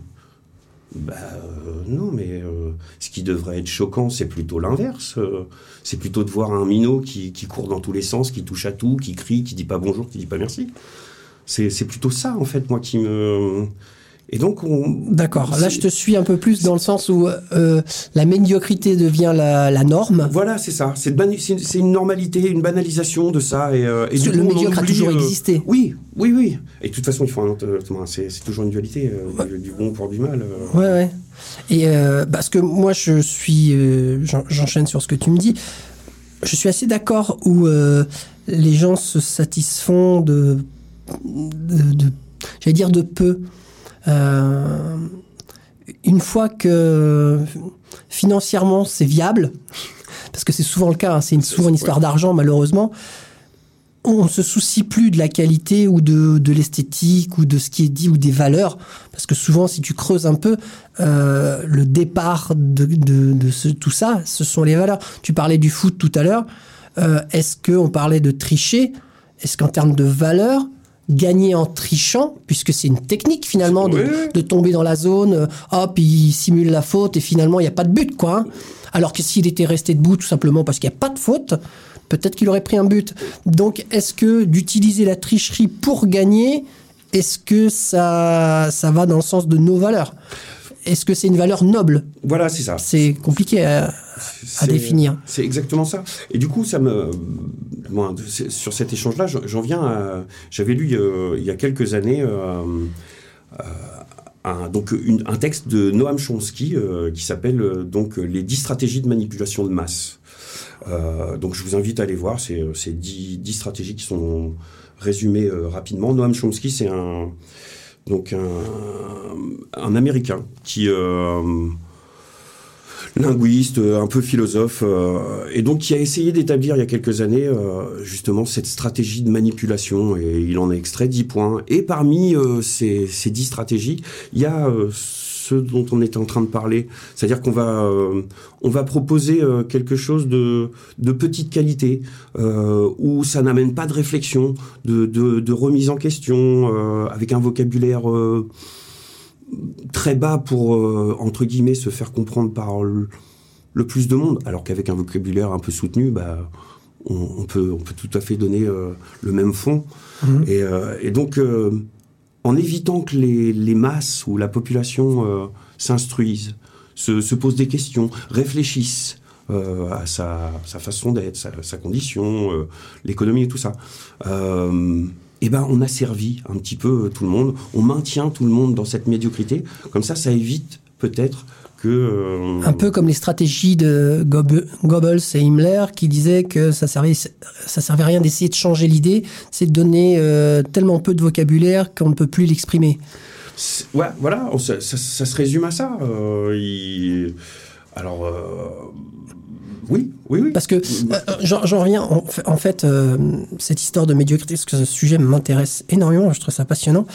Bah euh, non, mais euh, ce qui devrait être choquant, c'est plutôt l'inverse. euh, c'est plutôt de voir un minot qui, qui court dans tous les sens, qui touche à tout, qui crie, qui dit pas bonjour, qui dit pas merci. C'est plutôt ça en fait, moi qui me. Et donc on. D'accord. Là, je te suis un peu plus dans le sens où euh, la médiocrité devient la, la norme. Voilà, c'est ça. C'est c'est une normalité, une banalisation de ça. Et, euh, et du le coup, on médiocre a oublie, toujours euh, existé. Oui, oui, oui. Et de toute façon, il faut un, euh, c'est toujours une dualité, euh, du, du bon pour du mal. euh. Ouais, ouais. Et parce que moi, je suis, j'en- j'enchaîne sur ce que tu me dis. Je suis assez d'accord où les gens se satisfont de, de, de- j'allais dire de peu. Euh, une fois que financièrement c'est viable, parce que c'est souvent le cas, hein, c'est souvent une histoire d'argent malheureusement, on ne se soucie plus de la qualité ou de, de l'esthétique ou de ce qui est dit ou des valeurs, parce que souvent si tu creuses un peu, euh, le départ de, de, tout ça, ce sont les valeurs. Tu parlais du foot tout à l'heure, euh, est-ce qu'on parlait de tricher? Est-ce qu'en termes de valeurs, gagner en trichant, puisque c'est une technique finalement de, Oui, oui. de tomber dans la zone, euh, hop, il simule la faute et finalement il n'y a pas de but, quoi. hein. Alors que s'il était resté debout tout simplement parce qu'il n'y a pas de faute, peut-être qu'il aurait pris un but. Donc est-ce que d'utiliser la tricherie pour gagner, est-ce que ça, ça va dans le sens de nos valeurs? Est-ce que c'est une valeur noble Voilà, c'est ça. C'est compliqué à, définir. C'est exactement ça. Et du coup, ça me, moi, de- c'est- sur cet échange-là, j'en viens à. J'avais lu euh, il y a quelques années. euh, euh, un, donc une- un texte de Noam Chomsky qui s'appelle donc les 10 stratégies de manipulation de masse. Donc je vous invite à aller voir, c'est c'est 10, 10 stratégies qui sont résumées rapidement. Noam Chomsky, c'est un donc un, un américain qui euh, linguiste, euh, un peu philosophe, euh, et donc qui a essayé d'établir il y a quelques années euh, justement cette stratégie de manipulation, et il en a extrait 10 points. Et parmi euh, ces, ces 10 stratégies, il y a euh, ce dont on était en train de parler, c'est-à-dire qu'on va, euh, on va proposer euh, quelque chose de, de petite qualité, euh, où ça n'amène pas de réflexion, de, de, de remise en question, avec un vocabulaire... très bas pour, entre guillemets, se faire comprendre par le, le plus de monde, alors qu'avec un vocabulaire un peu soutenu, bah, on, on peut, on peut tout à fait donner le même fond. Mhm. Et, et donc, en évitant que les, masses ou la population euh, s'instruisent, se, se posent des questions, réfléchissent euh, à sa, façon d'être, sa, condition, euh, l'économie et tout ça. Eh ben, on a servi un petit peu tout le monde. On maintient tout le monde dans cette médiocrité. Comme ça, ça évite peut-être que. euh, Un peu comme les stratégies de Goebbels et Himmler qui disaient que ça servait, ça servait à rien d'essayer de changer l'idée, c'est de donner euh, tellement peu de vocabulaire qu'on ne peut plus l'exprimer. Ouais, voilà, ça, ça- ça se résume à ça. euh, il- Alors, oui, oui, oui. Parce que j'en reviens, en fait, en fait, cette histoire de médiocrité, parce que ce sujet m'intéresse énormément, je trouve ça passionnant.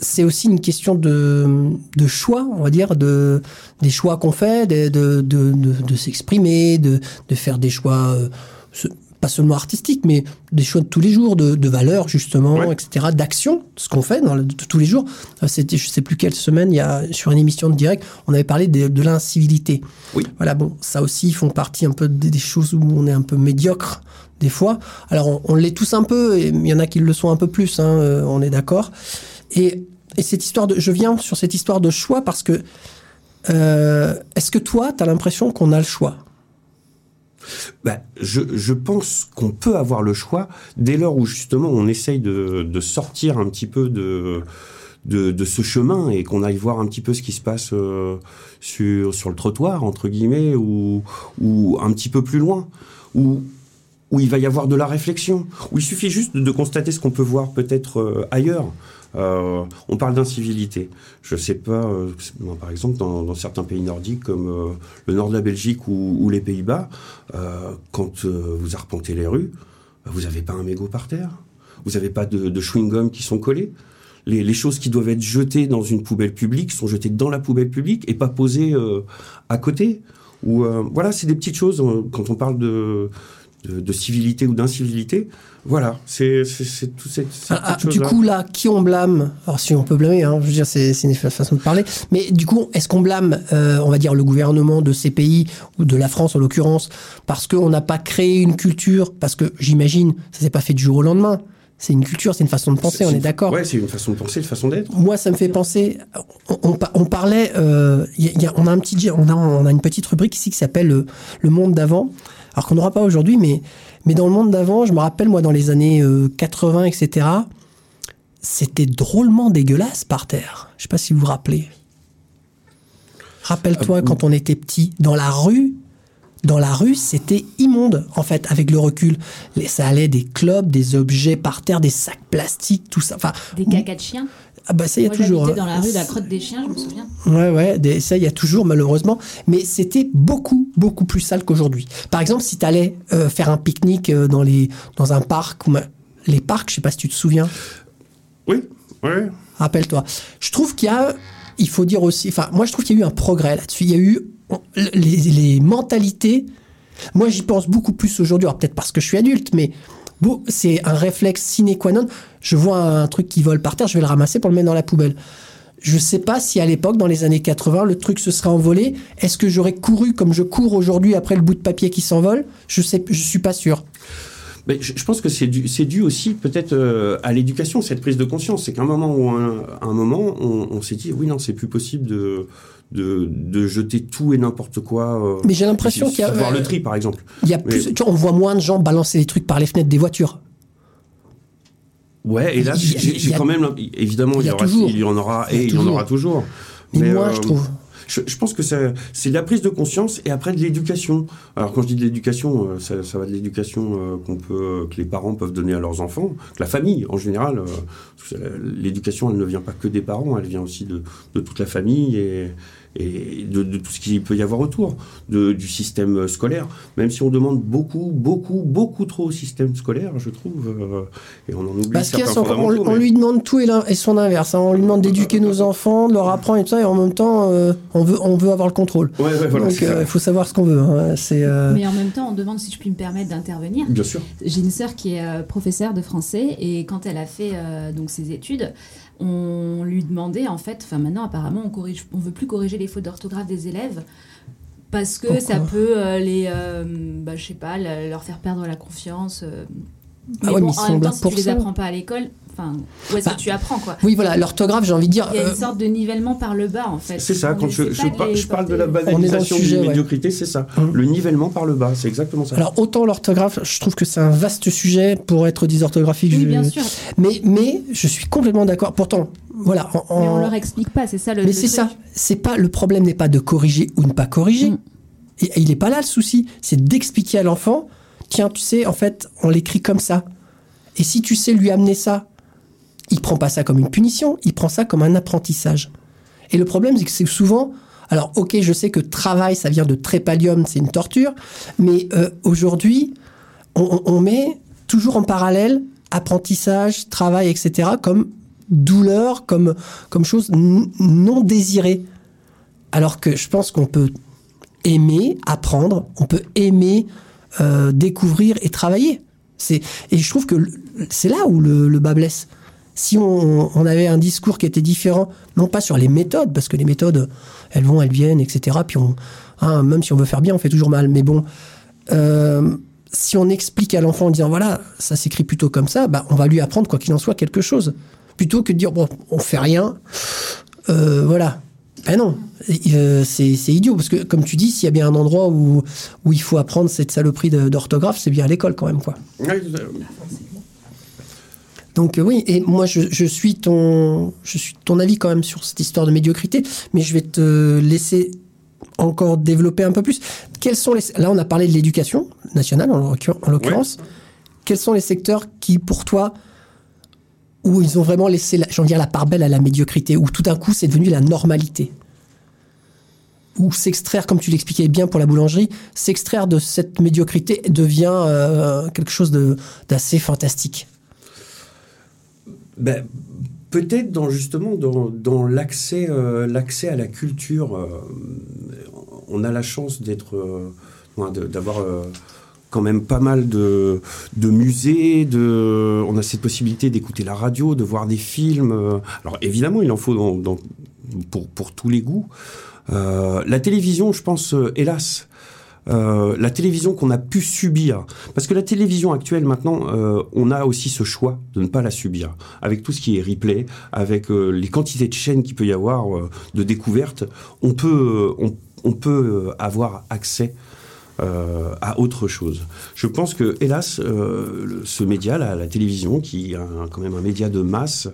C'est aussi une question de, de choix, on va dire, de, des choix qu'on fait, de, de, de, s'exprimer, de, de faire des choix, euh, ce- pas seulement artistiques, mais des choix de tous les jours, de, de valeurs, justement, Ouais. etc., d'action, ce qu'on fait dans le- de tous les jours. Euh, C'était, je sais plus quelle semaine, il y a, sur une émission de direct, on avait parlé de, de l'incivilité. Oui. Voilà, bon, ça aussi font partie un peu des, des choses où on est un peu médiocre des fois. Alors on, on l'est tous un peu, et il y en a qui le sont un peu plus, hein, euh, on est d'accord. Et, et cette histoire de, je viens sur cette histoire de choix parce que euh, est-ce que toi, tu as l'impression qu'on a le choix? Ben, je, je pense qu'on peut avoir le choix dès lors où justement on essaye de, de sortir un petit peu de, de, ce chemin et qu'on aille voir un petit peu ce qui se passe euh, sur, sur le trottoir, entre guillemets, ou, ou un petit peu plus loin, où, où il va y avoir de la réflexion, où il suffit juste de, constater ce qu'on peut voir peut-être euh, ailleurs. Euh, on parle d'incivilité. Je sais pas, euh, par exemple, dans, certains pays nordiques comme le nord de la Belgique ou, les Pays-Bas, quand vous arpentez les rues, vous n'avez pas un mégot par terre. Vous n'avez pas de, de chewing-gum qui sont collés. Les, les choses qui doivent être jetées dans une poubelle publique sont jetées dans la poubelle publique et pas posées à côté. Ou voilà, c'est des petites choses quand on parle de, de, de civilité ou d'incivilité. Voilà, c'est tout cette, cette Ah, petite Du coup, là, qui on blâme Alors, si on peut blâmer, hein, je veux dire, c'est une façon de parler. Mais du coup, est-ce qu'on blâme, euh, on va dire, le gouvernement de ces pays, ou de la France en l'occurrence, parce qu'on n'a pas créé une culture? Parce que j'imagine, ça s'est pas fait du jour au lendemain. C'est une culture, c'est une façon de penser, on est d'accord Ouais, c'est une façon de penser, une façon d'être. Moi, ça me fait penser. On, on pa- on parlait. euh, y a- y a- on a un petit, on a, on a une petite rubrique ici qui s'appelle le, le monde d'avant. Alors qu'on n'aura pas aujourd'hui, mais mais dans le monde d'avant, je me rappelle moi dans les années euh, 80, etc. C'était drôlement dégueulasse par terre. Je sais pas si vous vous rappelez. Rappelle-toi Ah, quand on était petit, dans la rue, dans la rue, c'était immonde, en fait, avec le recul. Les- Ça allait des clubs, des objets par terre, des sacs plastiques, tout ça. Enfin, Des caca de chiens. Ah bah ça, il y a Moi, toujours. hein. dans la rue de la Crotte des Chiens, je me souviens. Ouais, ouais, des- ça, il y a toujours, malheureusement. Mais c'était beaucoup, beaucoup plus sale qu'aujourd'hui. Par exemple, si tu allais faire un pique-nique euh, dans, les, dans un parc, ou les parcs, je sais pas si tu te souviens, Oui, ouais. rappelle-toi. Je trouve qu'il y a, il faut dire aussi, enfin, moi, je trouve qu'il y a eu un progrès là-dessus. Il y a eu les, les mentalités. Moi, j'y pense beaucoup plus aujourd'hui. Peut-être parce que je suis adulte, mais c'est un réflexe sine qua non. Je vois un truc qui vole par terre, je vais le ramasser pour le mettre dans la poubelle. Je sais pas si à l'époque, dans les années 80, le truc se serait envolé. Est-ce que j'aurais couru comme je cours aujourd'hui après le bout de papier qui s'envole? Je je suis pas sûr. Mais je, pense que c'est dû, aussi peut-être euh, à l'éducation, cette prise de conscience. C'est qu'à un moment ou un, un moment, on, on s'est dit, oui, non, c'est plus possible de, de, de jeter tout et n'importe quoi. euh, Mais j'ai l'impression qu'il y a, Voir euh, le tri, par exemple. Il y a plus, Mais- tu vois, on voit moins de gens balancer des trucs par les fenêtres des voitures. Ouais, et là, j'ai quand même, évidemment, il y il y, a aura, toujours. il y en aura et il y en aura toujours. Mais, moi, euh, je trouve. Je, je pense que c'est la prise de conscience et après de l'éducation. Alors quand je dis de l'éducation, euh, ça, ça va de l'éducation euh, qu'on peut, que les parents peuvent donner à leurs enfants, que la famille en général. euh, l'éducation, elle ne vient pas que des parents, elle vient aussi de, de toute la famille et, et de, de tout ce qu'il peut y avoir autour de, du système scolaire. Même si on demande beaucoup, beaucoup, beaucoup trop au système scolaire, je trouve, euh, et on en oublie Parce qu'il y a certains son- on, on lui demande tout et, son inverse. hein. On lui demande d'éduquer nos enfants, de leur apprendre et tout ça, et en même temps, euh, on, veut, on veut avoir le contrôle. Ouais, ouais, voilà, Donc, ça. il faut savoir ce qu'on veut. hein. Euh, Mais en même temps, on demande si je puis me permettre d'intervenir. Bien sûr. J'ai une sœur qui est euh, professeure de français et quand elle a fait euh, donc ses études, on lui demandait en fait, enfin maintenant apparemment on corrige, on veut plus corriger les fautes d'orthographe des élèves parce que Pourquoi ça peut euh, les, euh, bah, je sais pas, le- leur faire perdre la confiance. euh. Ah Mais ouais, bon, mais en même temps, si pour tu les apprends pas à l'école, enfin, où est-ce Bah, que tu apprends quoi Oui, voilà, l'orthographe, j'ai envie de dire. Il y a euh, une sorte de nivellement par le bas en fait. C'est ça, quand je, par- parle de la banalisation sujet, de ouais. médiocrité, c'est ça. Hum. Le nivellement par le bas, c'est exactement ça. Alors, autant l'orthographe, je trouve que c'est un vaste sujet pour être dysorthographique. Oui, je- bien sûr. Mais, mais je suis complètement d'accord. Pourtant, voilà. en- Mais on leur explique pas, c'est ça le. Mais c'est ça. C'est pas le problème n'est pas de corriger ou ne pas corriger. Et, et il n'est pas là le souci. C'est d'expliquer à l'enfant. Tiens, tu sais, en fait, on l'écrit comme ça. Et si tu sais lui amener ça, il prend pas ça comme une punition. Il prend ça comme un apprentissage. Et le problème, c'est que c'est souvent. Alors, ok, je sais que travail, ça vient de trépalium, c'est une torture. Mais euh, aujourd'hui, on, met toujours en parallèle apprentissage, travail, etc., comme douleur, comme, comme chose non désirée. Alors que je pense qu'on peut aimer apprendre, on peut aimer euh, découvrir et travailler. Et je trouve que c'est là où le, le bas blesse. Si on, avait un discours qui était différent, non pas sur les méthodes, parce que les méthodes, elles vont, elles viennent, etc. Puis on, hein, même si on veut faire bien, on fait toujours mal. Mais bon, euh, si on explique à l'enfant en disant voilà, ça s'écrit plutôt comme ça, bah, on va lui apprendre quoi qu'il en soit quelque chose. Plutôt que de dire bon, on fait rien, euh, voilà. Ben non, Euh, c'est idiot parce que comme tu dis, s'il y a bien un endroit où, où il faut apprendre cette saloperie d'orthographe, c'est bien à l'école quand même quoi. Donc euh, oui, et moi je, je suis ton je suis ton avis quand même sur cette histoire de médiocrité, mais je vais te laisser encore développer un peu plus. Quels sont les là on a parlé de l'éducation nationale en l'occur- en l'occurrence. Quels sont les secteurs qui pour toi où ils ont vraiment laissé de dire la part belle à la médiocrité, où tout d'un coup c'est devenu la normalité? Où s'extraire, comme tu l'expliquais bien pour la boulangerie, s'extraire de cette médiocrité devient euh, quelque chose d'assez fantastique. Ben, peut-être dans justement dans, dans l'accès euh, l'accès à la culture euh, on a la chance d'être euh, d'avoir euh, quand même pas mal de, de musées de on a cette possibilité d'écouter la radio de voir des films euh. alors évidemment il en faut dans, dans- pour pour tous les goûts Euh, la télévision je pense hélas euh, la télévision qu'on a pu subir. Parce que la télévision actuelle, maintenant, euh, on a aussi ce choix de ne pas la subir. Avec tout ce qui est replay, avec euh, les quantités de chaînes qu'il peut y avoir de découvertes, on peut, on, peut avoir accès à autre chose. Je pense que, hélas, ce média, la, la télévision, qui est quand même un média de masse,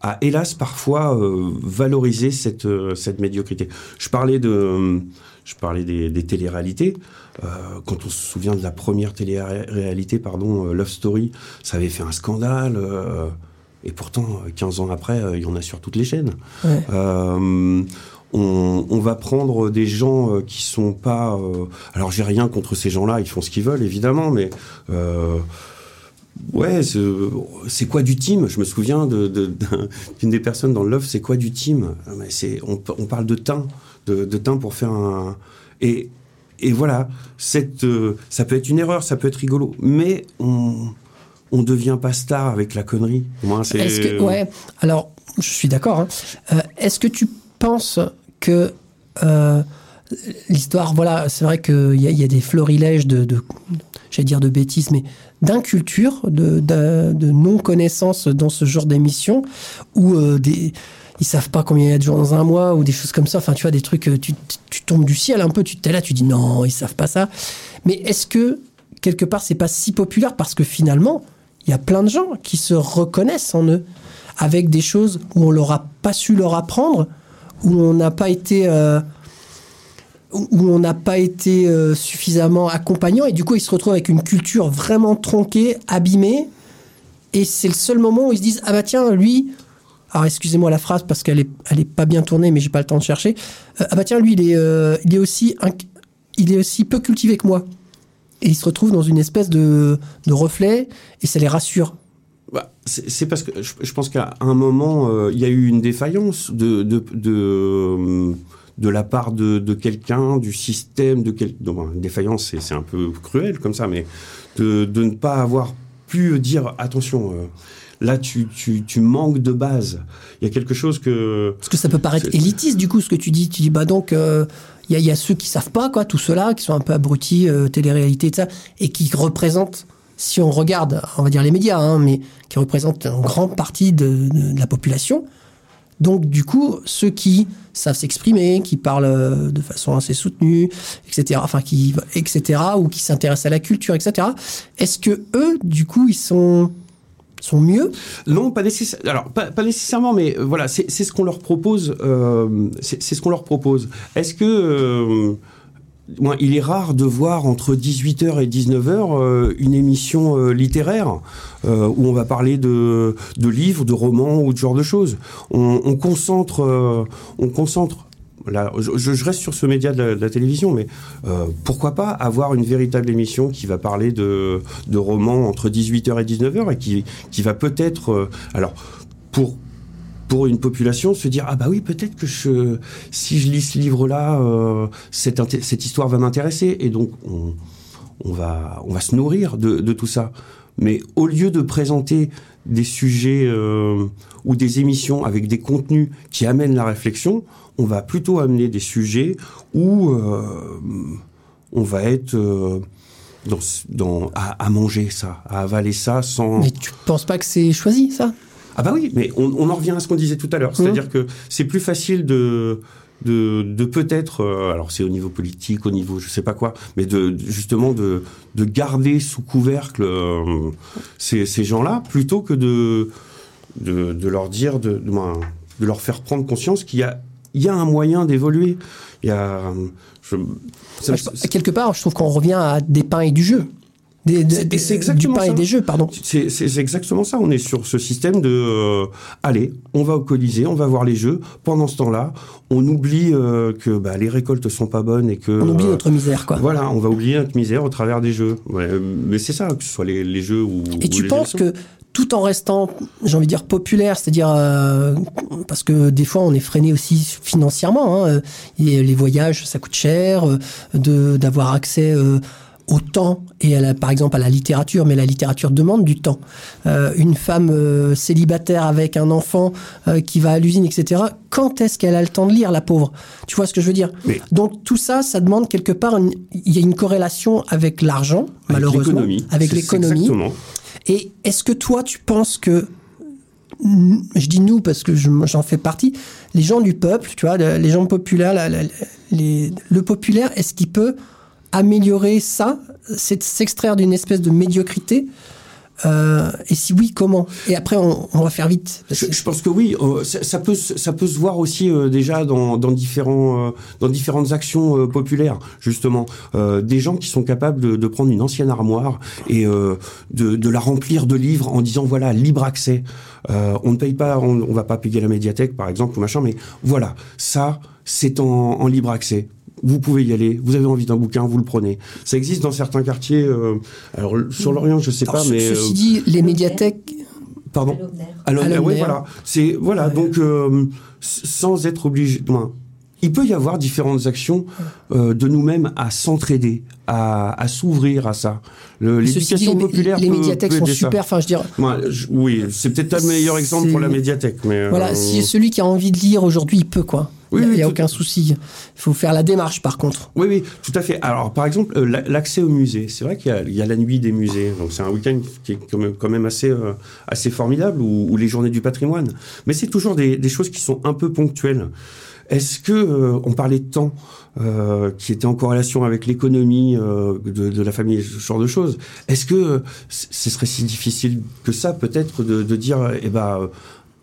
a hélas parfois valorisé cette, cette médiocrité. Je parlais de, je parlais des, des téléréalités. Euh, quand on se souvient de la première télé-réalité, pardon, euh, Love Story, ça avait fait un scandale. euh, et pourtant, euh, 15 ans après, il y en a sur toutes les chaînes. Ouais. On, on va prendre des gens qui sont pas. alors j'ai rien contre ces gens-là, ils font ce qu'ils veulent évidemment, mais ouais, c'est quoi du team? Je me souviens de- de- d'un- d'une des personnes dans le Love, c'est quoi du team? On, on parle de teint, de, teint pour faire un et et voilà, cette, euh, ça peut être une erreur, ça peut être rigolo, mais on on devient pas star avec la connerie. Moi, c'est ouais, alors, je suis d'accord. hein. Euh, Est-ce que tu penses que euh, l'histoire, voilà, c'est vrai qu'il y, y a des florilèges de, j'allais dire de bêtises, mais d'inculture, de, de, non-connaissance dans ce genre d'émission, euh, des, ils savent pas combien il y a de jours dans un mois, ou des choses comme ça. Enfin, tu vois, des trucs, euh, tu, tu tombes du ciel un peu, tu t'es là, tu dis non, ils savent pas ça. Mais est-ce que, quelque part, c'est pas si populaire parce que finalement, il y a plein de gens qui se reconnaissent en eux, avec des choses où on leur a pas su leur apprendre, où on n'a pas été, euh, où on n'a pas été euh, suffisamment accompagnant, et du coup ils se retrouvent avec une culture vraiment tronquée, abîmée, et c'est le seul moment où ils se disent ah bah tiens lui, alors excusez-moi la phrase parce qu'elle est, elle est pas bien tournée, mais j'ai pas le temps de chercher. Euh, ah bah tiens lui il est, euh, il est aussi, il est aussi peu cultivé que moi. Et ils se retrouvent dans une espèce de, de reflet et ça les rassure. Bah, c'est parce que je, pense qu'à un moment, euh, il y a eu une défaillance de, de, de, de la part de, de quelqu'un, du système, de quel... non, une défaillance, c'est c'est un peu cruel comme ça, mais de, de ne pas avoir pu dire attention. Euh, Là, tu, tu, tu manques de base. Il y a quelque chose que. Parce que ça peut paraître élitiste du coup ce que tu dis. Tu dis bah donc euh, il y, a, il y a ceux qui savent pas quoi, tous ceux-là qui sont un peu abrutis, euh, télé-réalité et ça, et qui représentent, si on regarde, on va dire les médias, hein, mais qui représentent une grande partie de, de- de la population. Donc du coup ceux qui savent s'exprimer, qui parlent euh, de façon assez soutenue, etc. Enfin qui etc. ou qui s'intéressent à la culture, etc. Est-ce que eux du coup ils sont sont mieux Non, pas nécessairement. Mais euh, voilà, c'est ce qu'on leur propose. euh, c'est ce qu'on leur propose. Est-ce que euh, moi, il est rare de voir entre 18h et 19h euh, une émission littéraire où on va parler de, livres, de romans ou de genre de choses. On concentre. Je, reste sur ce média de la, télévision, mais euh, pourquoi pas avoir une véritable émission qui va parler de, de romans entre 18h et 19h et qui, qui va peut-être, euh, alors pour pour une population se dire ah bah oui peut-être que je si je lis ce livre là cette inté- cette histoire va m'intéresser. Et donc on, on va on va se nourrir de, de tout ça. Mais au lieu de présenter des sujets euh, ou des émissions avec des contenus qui amènent la réflexion on va plutôt amener des sujets où euh, on va être euh, dans, dans à, à manger ça à avaler ça sans Mais tu penses pas que c'est choisi ça? Ah bah oui, mais on, on en revient à ce qu'on disait tout à l'heure. C'est-à-dire que c'est plus facile de de, de peut-être, euh, alors c'est au niveau politique, au niveau je sais pas quoi, mais de justement de de garder sous couvercle euh, ces, gens-là plutôt que de de, leur dire de, de, ben, de leur faire prendre conscience qu'il y a il y a un moyen d'évoluer. Il y a Moi, je- quelque part, je trouve qu'on revient à des pains et du jeu. Des, des- C'est- des- c'est du exactement pain ça. et des jeux, pardon. C'est exactement ça. On est sur ce système de euh, allez, on va au Colisée, on va voir les jeux. Pendant ce temps-là, on oublie euh, que bah, les récoltes sont pas bonnes et que On oublie euh, notre misère, quoi. Voilà, on va oublier notre misère au travers des jeux. Ouais, mais c'est ça, que ce soit les, les jeux ou. Et ou tu les penses que tout en restant, j'ai envie de dire populaire, c'est-à-dire euh, parce que des fois on est freiné aussi financièrement. Hein, et les voyages, ça coûte cher, de d'avoir accès euh, au temps et à la, par exemple à la littérature, mais la littérature demande du temps. Euh, une femme euh, célibataire avec un enfant euh, qui va à l'usine, etc. Quand est-ce qu'elle a le temps de lire, la pauvre? Tu vois ce que je veux dire? Mais- Donc tout ça, ça demande quelque part, il y a une corrélation avec l'argent, Avec malheureusement, l'économie. avec l'économie. Exactement. Et est-ce que toi, tu penses que, je dis nous parce que je- j'en fais partie, les gens du peuple, tu vois, le- les gens populaires, la- la- les- le populaire, est-ce qu'il peut améliorer ça, c'est s'extraire d'une espèce de médiocrité Euh, et si oui, comment? Et après, on, on va faire vite. Je, pense que oui, euh, ça, ça peut se- ça peut se voir aussi euh, déjà dans, dans différents dans différentes actions populaires justement des gens qui sont capables de, de prendre une ancienne armoire et de, de la remplir de livres en disant voilà libre accès. On ne paye pas, on, on va pas payer la médiathèque par exemple ou machin, mais voilà ça c'est en, en libre accès. Vous pouvez y aller. Vous avez envie d'un bouquin, vous le prenez. Ça existe dans certains quartiers. euh, alors sur l'Orient, je sais Alors, pas, ce- mais ceci euh, dit, les médiathèques, pardon. Alors, À l'honneur. voilà. C'est voilà. Ouais. Donc, euh, sans être obligé. moins, il peut y avoir différentes actions euh, de nous-mêmes à s'entraider, à, à s'ouvrir à ça. L'éducation les, populaire. les peut- médiathèques peut sont super. Enfin, je dire, Moi, je- oui, c'est peut-être le meilleur exemple pour la médiathèque, mais euh, voilà, si celui qui a envie de lire aujourd'hui, il peut quoi. Oui, il n'y a, oui, aucun souci. Il faut faire la démarche, par contre. Oui, oui, tout à fait. Alors, par exemple, euh, la- l'accès au musée. C'est vrai qu'il y, a- il y a la nuit des musées. Donc, c'est un week-end qui est quand même, quand même assez, euh, assez formidable, ou, ou les journées du patrimoine. Mais c'est toujours des, des choses qui sont un peu ponctuelles. Est-ce que euh, on parlait de temps euh, qui était en corrélation avec l'économie euh, de, de la famille, ce genre de choses Est-ce que ce serait si difficile que ça, peut-être, de, de dire, eh ben,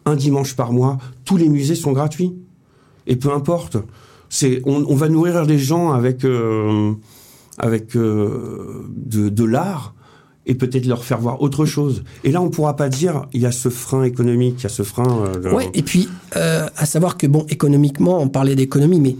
un dimanche par mois, tous les musées sont gratuits? Et peu importe. C'est, on, va nourrir les gens avec, euh, avec euh, de, l'art et peut-être leur faire voir autre chose. Et là, on pourra pas dire il y a ce frein économique, il y a ce frein. euh, de- Ouais, et puis, euh, à savoir que, bon, économiquement, on parlait d'économie, mais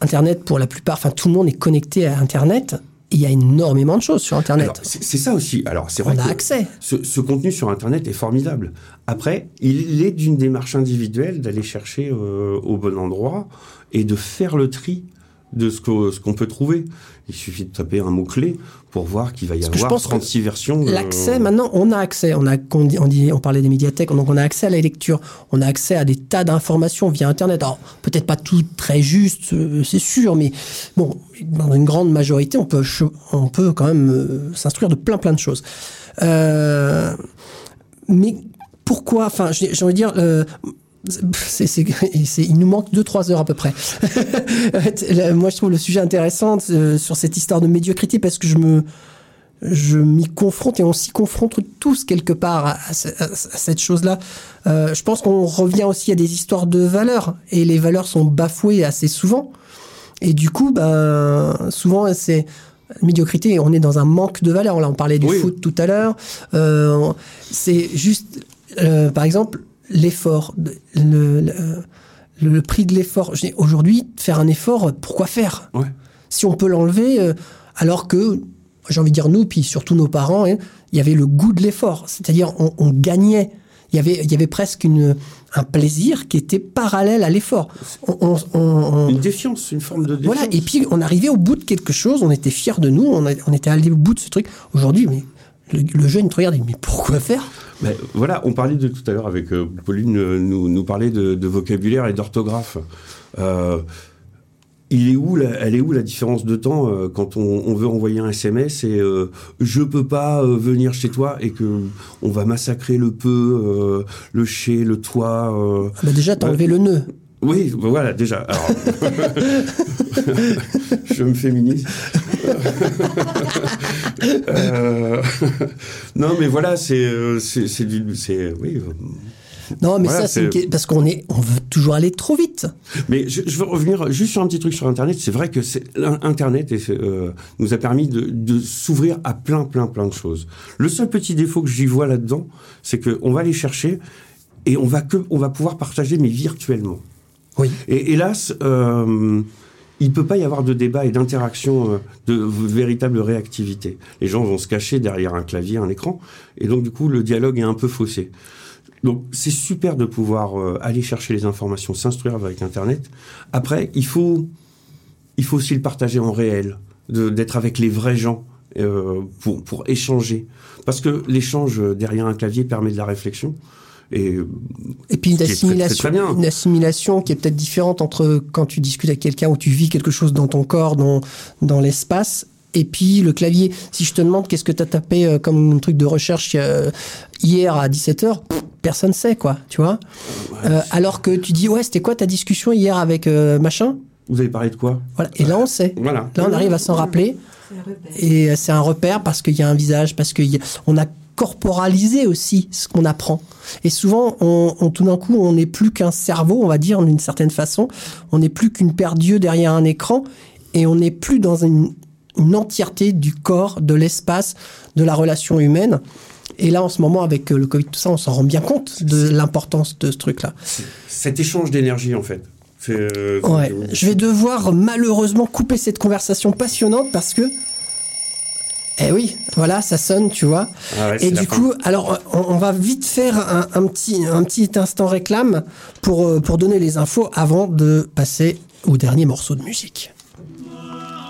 Internet, pour la plupart, enfin, tout le monde est connecté à Internet. Il y a énormément de choses sur Internet. C'est ça aussi. Alors, c'est on vrai a que accès. ce, ce contenu sur Internet est formidable. Après, il est d'une démarche individuelle d'aller chercher euh, au bon endroit et de faire le tri de ce qu'on peut trouver. Il suffit de taper un mot-clé pour voir qu'il va y Parce que je avoir pense que 36 versions. de- L'accès, maintenant, on a accès. On, a, on, dit- parlait des médiathèques, donc on a accès à la lecture. On a accès à des tas d'informations via Internet. Alors, peut-être pas tout très juste, euh, c'est sûr, mais bon, dans une grande majorité, on peut, cho- on peut quand même euh, s'instruire de plein, plein de choses. Euh, mais pourquoi Enfin, j'ai j'ai envie de dire. euh, c'est, c'est- c'est- il nous manque 2-3 heures à peu près. Moi, je trouve le sujet intéressant euh, sur cette histoire de médiocrité parce que je me, je m'y confronte et on s'y confronte tous quelque part à, à ce- à cette chose-là. Euh, je pense qu'on revient aussi à des histoires de valeurs et les valeurs sont bafouées assez souvent. Et du coup, ben, souvent, c'est médiocrité. On est dans un manque de valeurs. Là, on parlait du Oui. foot tout à l'heure. Euh, c'est juste, par exemple, l'effort, le, le, le prix de l'effort. Aujourd'hui, faire un effort, pourquoi faire? Ouais. Si on peut l'enlever, euh, alors que, j'ai envie de dire nous, puis surtout nos parents, hein, il y avait le goût de l'effort. C'est-à-dire, on, on gagnait. Il y avait, il y avait presque une, un plaisir qui était parallèle à l'effort. On, Une défiance, une forme de défiance. voilà, et puis on arrivait au bout de quelque chose, on était fiers de nous, on, a- était allé au bout de ce truc. Aujourd'hui, mais le, le jeune te regarde, mais pourquoi faire? Ben, voilà, on parlait de tout à l'heure avec euh, Pauline, euh, nous, nous parlait de, de vocabulaire et d'orthographe. Euh, il est où la, elle est où la différence de temps euh, quand on, on veut envoyer un SMS et euh, je peux pas euh, venir chez toi et que on va massacrer le peu, euh, le chez, le toi. euh. Ah bah Déjà, t'as enlevé le nœud. Oui, ben voilà déjà. Alors, je me féminise. Euh, non, mais voilà, c'est euh, c'est c'est du c'est oui. euh, Non, mais Voilà, ça, c'est c'est- parce qu'on est, on veut toujours aller trop vite. Mais je, je veux revenir juste sur un petit truc sur Internet. C'est vrai que c'est Internet et, euh, nous a permis de, de s'ouvrir à plein, plein, plein de choses. Le seul petit défaut que j'y vois là-dedans, c'est que on va les chercher et on va que, on va pouvoir partager, mais virtuellement. Oui. Et hélas, euh, il peut pas y avoir de débat et d'interaction, euh, de véritable réactivité. Les gens vont se cacher derrière un clavier, un écran, et donc du coup le dialogue est un peu faussé. Donc c'est super de pouvoir euh, aller chercher les informations, s'instruire avec Internet. Après, il faut, il faut aussi le partager en réel, d'être avec les vrais gens euh, pour, pour échanger. Parce que l'échange derrière un clavier permet de la réflexion. Et Et puis une très, très, assimilation, très une assimilation qui est peut-être différente entre quand tu discutes avec quelqu'un où tu vis quelque chose dans ton corps, dans, dans l'espace, et puis le clavier. Si je te demande qu'est-ce que tu as tapé euh, comme truc de recherche euh, hier à 17h, personne sait quoi, tu vois. Euh, alors que tu dis ouais, c'était quoi ta discussion hier avec euh, machin? Vous avez parlé de quoi? Voilà. Et là on sait. Voilà. Là on arrive à s'en rappeler. Et c'est un repère parce qu'il y a un visage, parce qu'on a corporaliser aussi ce qu'on apprend. Et souvent, on, on- tout d'un coup, on n'est plus qu'un cerveau, on va dire d'une certaine façon. On n'est plus qu'une paire d'yeux derrière un écran, et on n'est plus dans une, une entièreté du corps, de l'espace, de la relation humaine. Et là, en ce moment, avec euh, le Covid, tout ça, on s'en rend bien compte de l'importance de ce truc-là. Cet échange d'énergie, en fait. Euh, Ouais, je vais devoir malheureusement couper cette conversation passionnante parce que. Eh oui, voilà, ça sonne, tu vois. Ah ouais, Et du fin. coup, alors, on, on va vite faire un, un petit, un petit instant réclame pour, euh, pour donner les infos avant de passer au dernier morceau de musique.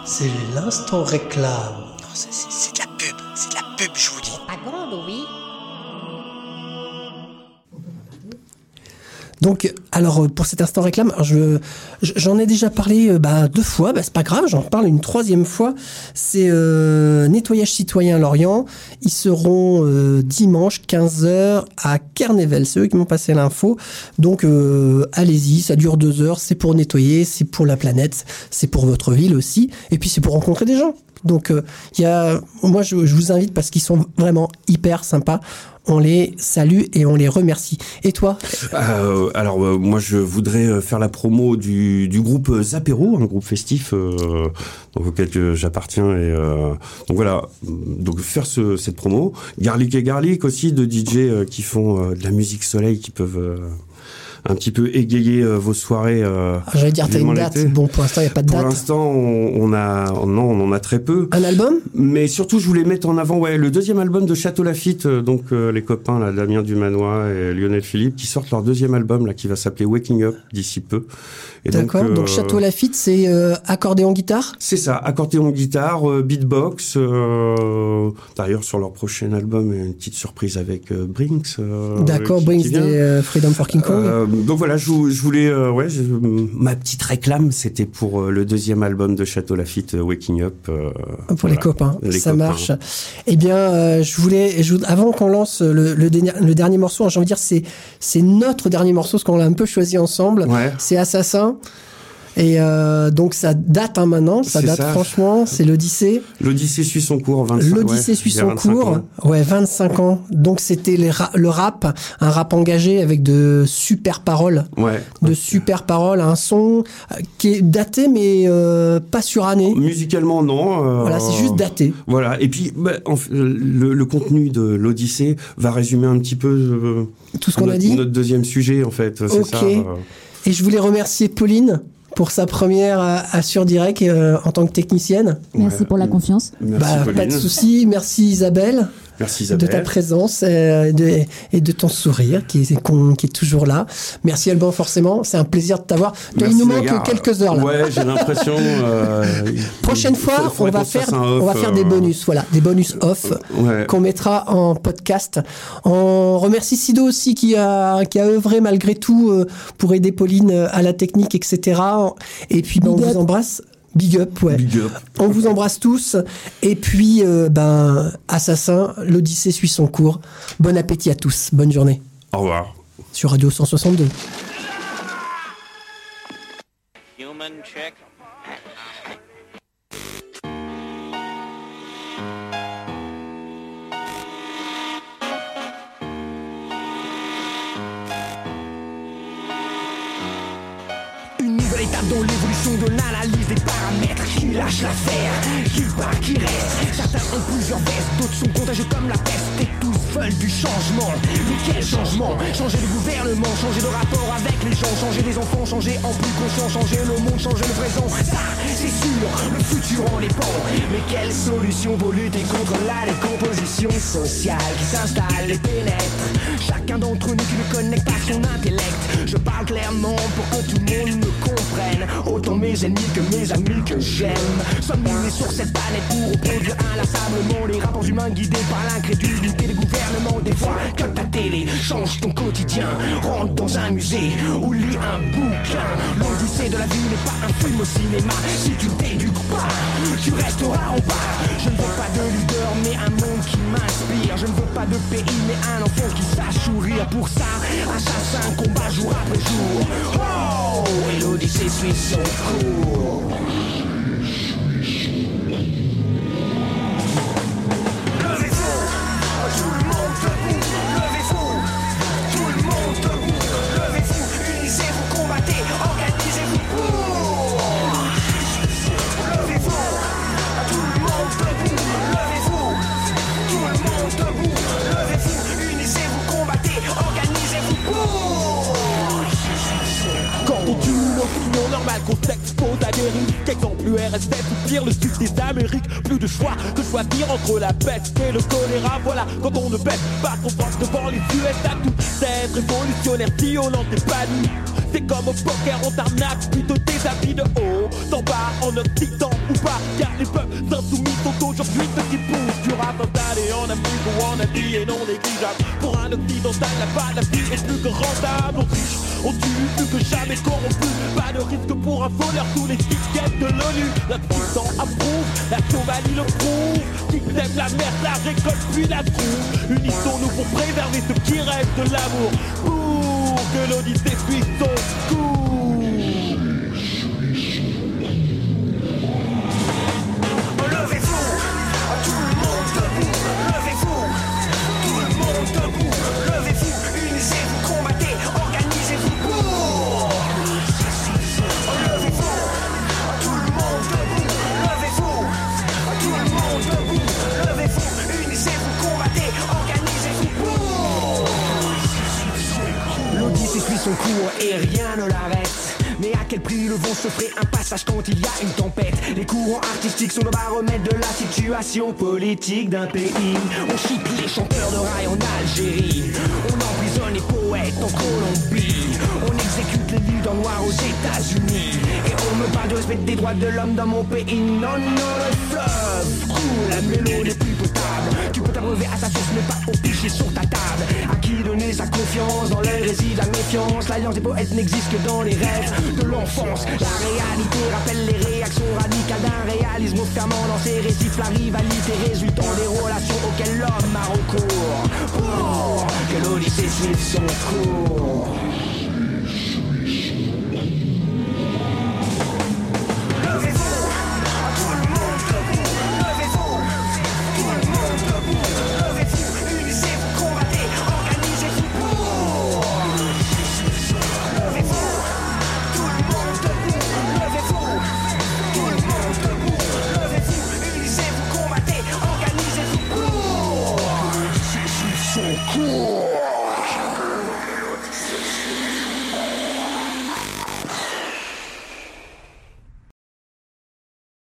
C'est l'instant réclame. C'est c'est de la pub, c'est de la pub, je vous dis. À grande, oui. Donc, alors euh, pour cet instant réclame, j'en ai déjà parlé euh, bah, deux fois, bah, c'est pas grave, j'en parle une troisième fois. C'est euh, Nettoyage citoyen Lorient. Ils seront dimanche 15h à Kernevel. C'est eux qui m'ont passé l'info. Donc, allez-y, ça dure deux heures. C'est pour nettoyer, c'est pour la planète, c'est pour votre ville aussi. Et puis, c'est pour rencontrer des gens. Donc, il y a, moi, je, je vous invite parce qu'ils sont vraiment hyper sympas. On les salue et on les remercie. Et toi, Euh, alors euh, moi je voudrais euh, faire la promo du, du groupe euh, Zapero, un groupe festif euh, auquel que j'appartiens et euh, donc voilà donc faire ce, cette promo. Garlic et Garlic aussi de DJ euh, qui font euh, de la musique soleil qui peuvent euh, un petit peu égayer euh, vos soirées. euh, Ah, J'allais dire, t'as une date. Bon, pour l'instant, il n'y a pas de Pour date. l'instant, on, on a non, on en a très peu. Un album? Mais surtout, je voulais mettre en avant ouais, le deuxième album de Château Lafitte, euh, donc euh, les copains là, Damien Dumanois et Lionel Philippe, qui sortent leur deuxième album là, qui va s'appeler Waking Up d'ici peu. D'accord. euh, Donc, Château Lafitte, c'est euh, accordéon guitare? C'est ça, accordéon guitare, euh, beatbox. euh, D'ailleurs, sur leur prochain album, a une petite surprise avec euh, Brinks. euh, D'accord, qui des euh, Freedom for King Kong. Euh, donc voilà, je, je voulais, euh, ouais, je- ma petite réclame, c'était pour euh, le deuxième album de Château Lafitte, euh, Waking Up. euh, pour les copains, Les ça copains. marche. Eh bien, euh, je voulais, je, avant qu'on lance le, le, dernier, le dernier morceau, hein, j'ai envie de dire, c'est, c'est notre dernier morceau, parce qu'on l'a un peu choisi ensemble. Ouais. C'est Assassin. Et euh, donc ça date hein, maintenant, ça date ça. franchement, c'est l'Odyssée. L'Odyssée suit son cours, 25 L'Odyssée ouais, suit son 25 cours. ans. Ouais, 25 ans. Donc c'était ra- le rap, un rap engagé avec de super paroles. Ouais. De super paroles, un son euh, qui est daté mais euh, pas suranné. Musicalement, non. euh, Voilà, c'est juste daté. Voilà. Et puis, bah, en le, le contenu de l'Odyssée va résumer un petit peu Tout ce qu'on a notre, dit. notre deuxième sujet, en fait. C'est ça. Euh. Et je voulais remercier Pauline pour sa première euh, à Sur Direct euh, en tant que technicienne. Merci pour la confiance. Merci, Bah, pas de souci. Merci Isabelle, Merci, de ta Isabelle. présence euh, de- et de ton sourire qui est, qu'on- qui est toujours là. Merci Alban forcément. C'est un plaisir de t'avoir. Il nous manque gars. quelques heures là. Ouais, j'ai l'impression. euh, Prochaine il fois, on va faire, off, on va faire des euh, bonus, voilà, des bonus off Ouais. qu'on mettra en podcast. On remercie Sido aussi qui a qui a œuvré malgré tout euh, pour aider Pauline à la technique, etc. Et puis ben, on vous embrasse. Big up, ouais. Big up. On vous embrasse tous. Et puis, euh, ben, Assassin, l'Odyssée suit son cours. Bon appétit à tous. Bonne journée Au revoir. sur Radio 162. Human check. Une nouvelle étape dans l'évolution de l'analyse lâche l'affaire, qui part, qui reste. Certains ont plusieurs vestes, d'autres sont contagieux comme la peste. Et tous veulent du changement. Mais quel changement? Changer de gouvernement, changer de rapport avec les gens Changer les enfants, changer en plus conscient Changer le monde, changer le présent. Ça, c'est sûr, le futur en dépend Mais quelle solution pour lutter contre la décomposition sociale Qui s'installe et pénètre? Chacun d'entre nous qui ne connecte pas son intellect. Je parle clairement pour que tout le monde me comprenne Autant mes ennemis que mes amis que j'aime. Sommes-nous nés sur cette planète pour reproduire inlassablement Les rapports humains guidés par l'incrédulité des gouvernements Des fois que ta télé change ton quotidien Rentre dans un musée ou lis un bouquin. L'odyssée de la vie n'est pas un film au cinéma. Si tu t'éduques pas, tu resteras en bas. Je ne veux pas de leader mais un monde qui m'inspire. Je ne veux pas de pays mais un enfant qui sache sourire Pour ça, assassin combat jour après jour. Oh, suit son cours Levez-vous, qu'on s'expose à des risques ou pire le sud des Amériques Plus de choix que choisir entre la peste et le choléra. Voilà, quand on ne baisse pas son ventre devant les USA Tout cette révolutionnaire si on n'en c'est comme au poker, on t'arnaque plutôt des habits de haut D'en bas, en occident ou pas. Car les peuples insoumis sont aujourd'hui petits pouces Du rap installé en Afrique ou en Asie et non négligeable. Pour un occidental, là-bas, la vie est plus que rentable. On triche, on tue, plus que jamais corrompu. Pas de risque pour un voleur, tous les tickets de l'ONU. La puissance approuve, la Somalie le prouve. Qui sème la merde, la récolte puis la trouve. Unissons-nous pour préserver ce qui reste de l'amour. Pour que l'Odyssée suive son cours et rien ne l'arrête. Mais à quel prix le vent se ferait un passage quand il y a une tempête? Les courants artistiques sont le baromètre de la situation politique d'un pays. On chipe les chanteurs de rail en Algérie. On emprisonne les poètes en Colombie. On exécute les livres en noir aux États-Unis. Et on me parle de respect des droits de l'homme dans mon pays. Non, non, le fleuve coule, la. À sa source, mais pas au pichet sur ta table. À qui donner sa confiance Dans l'œil réside la méfiance? L'alliance des poètes n'existe que dans les rêves de l'enfance. La réalité rappelle les réactions radicales d'un réalisme fermant dans ses récifs. La rivalité résultant des relations auxquelles l'homme a recours. Pour que l'Odyssée suive son.